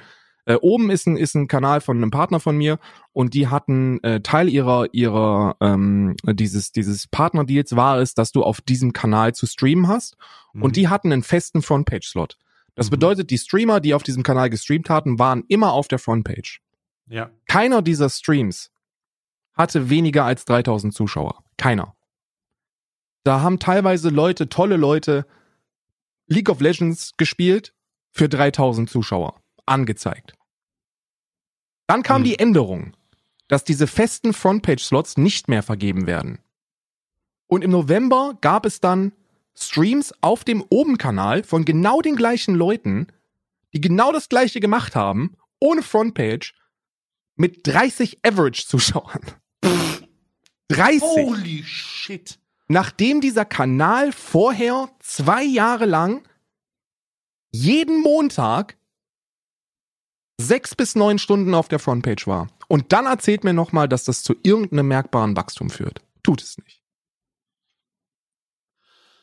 äh, oben ist ein, ist ein Kanal von einem Partner von mir und die hatten äh, Teil ihrer ihrer ähm, dieses dieses Partnerdeals war es, dass du auf diesem Kanal zu streamen hast Mhm. und die hatten einen festen Frontpage-Slot. Das Mhm. bedeutet, die Streamer, die auf diesem Kanal gestreamt hatten, waren immer auf der Frontpage. ja. Keiner dieser Streams hatte weniger als 3000 Zuschauer. Keiner. Da haben teilweise Leute, tolle Leute, League of Legends gespielt für 3000 Zuschauer. Angezeigt. Dann kam Hm. die Änderung, dass diese festen Frontpage-Slots nicht mehr vergeben werden. Und im November gab es dann Streams auf dem Oben-Kanal von genau den gleichen Leuten, die genau das gleiche gemacht haben, ohne Frontpage, mit 30 Average-Zuschauern. 30! Holy shit. nachdem dieser Kanal vorher zwei Jahre lang jeden Montag sechs bis neun Stunden auf der Frontpage war. Und dann erzählt mir nochmal, dass das zu irgendeinem merkbaren Wachstum führt. Tut es nicht.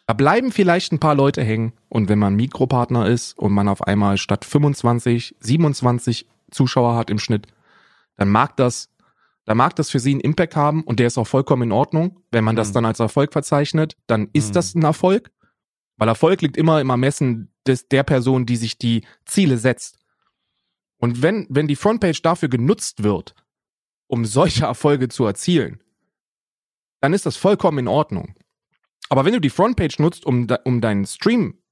Da bleiben vielleicht ein paar Leute hängen und wenn man Mikropartner ist und man auf einmal statt 25, 27 Zuschauer hat im Schnitt, dann mag das, dann mag das für sie einen Impact haben und der ist auch vollkommen in Ordnung. Wenn man das Mhm. dann als Erfolg verzeichnet, dann ist Mhm. das ein Erfolg. Weil Erfolg liegt immer im Ermessen des, der Person, die sich die Ziele setzt. Und wenn, wenn die Frontpage dafür genutzt wird, um solche Erfolge zu erzielen, dann ist das vollkommen in Ordnung. Aber wenn du die Frontpage nutzt, um, um deinen Stream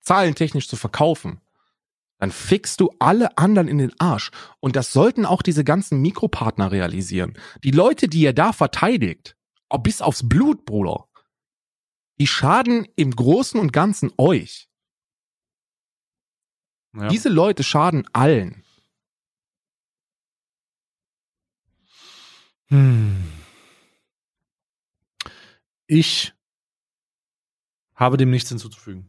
zahlentechnisch zu verkaufen, dann fixst du alle anderen in den Arsch. Und das sollten auch diese ganzen Mikropartner realisieren. Die Leute, die ihr da verteidigt, bis aufs Blut, Bruder, die schaden im Großen und Ganzen euch. Ja. Diese Leute schaden allen. Hm. Ich habe dem nichts hinzuzufügen.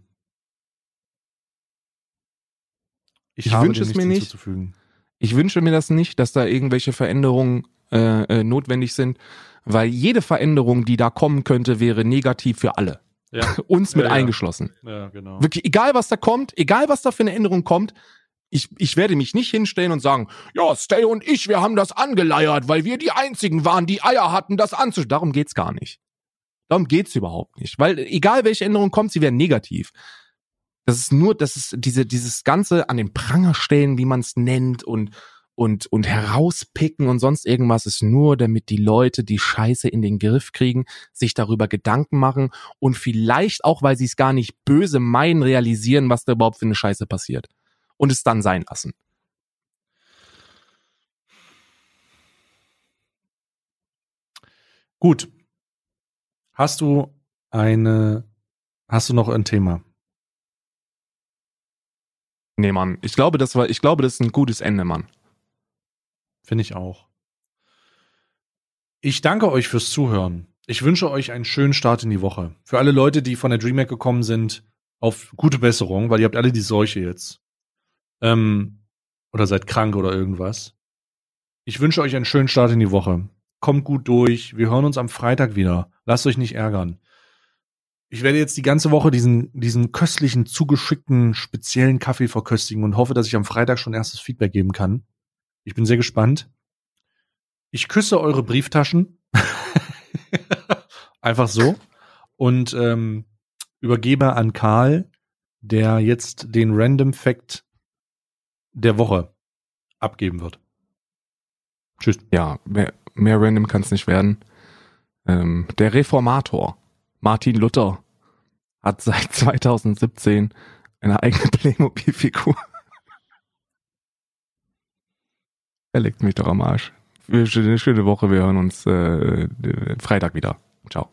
Ich habe wünsche es mir nicht. Ich wünsche mir das nicht, dass da irgendwelche Veränderungen äh, äh, notwendig sind, weil jede Veränderung, die da kommen könnte, wäre negativ für alle. Ja, Uns mit Ja, ja. eingeschlossen. ja, genau. Wirklich, egal was da kommt, egal was da für eine Änderung kommt, ich, ich werde mich nicht hinstellen und sagen, ja, Stay und ich, wir haben das angeleiert, weil wir die einzigen waren, die Eier hatten, das anzuschauen. Darum geht's gar nicht. Darum geht's überhaupt nicht. Weil egal welche Änderung kommt, sie werden negativ. Das ist nur, das ist diese, dieses Ganze an den Pranger stellen, wie man es nennt und, und, und herauspicken und sonst irgendwas ist nur, damit die Leute die Scheiße in den Griff kriegen, sich darüber Gedanken machen und vielleicht auch, weil sie es gar nicht böse meinen, realisieren, was da überhaupt für eine Scheiße passiert. Und es dann sein lassen. Gut. Hast du eine, hast du noch ein Thema? Nee, Mann. Ich glaube, das war, ich glaube, das ist ein gutes Ende, Mann. Finde ich auch. Ich danke euch fürs Zuhören. Ich wünsche euch einen schönen Start in die Woche. Für alle Leute, die von der DreamHack gekommen sind, auf gute Besserung, weil ihr habt alle die Seuche jetzt. Ähm, oder seid krank oder irgendwas. Ich wünsche euch einen schönen Start in die Woche. Kommt gut durch. Wir hören uns am Freitag wieder. Lasst euch nicht ärgern. Ich werde jetzt die ganze Woche diesen, diesen köstlichen, zugeschickten, speziellen Kaffee verköstigen und hoffe, dass ich am Freitag schon erstes Feedback geben kann. Ich bin sehr gespannt. Ich küsse eure Brieftaschen. Einfach so. Und ähm, übergebe an Karl, der jetzt den Random Fact der Woche abgeben wird. Tschüss. Ja, mehr, mehr random kann es nicht werden. Ähm, der Reformator Martin Luther hat seit 2017 eine eigene Playmobil-Figur. er legt mich doch am Arsch. Eine schöne Woche, wir hören uns äh, Freitag wieder. Ciao.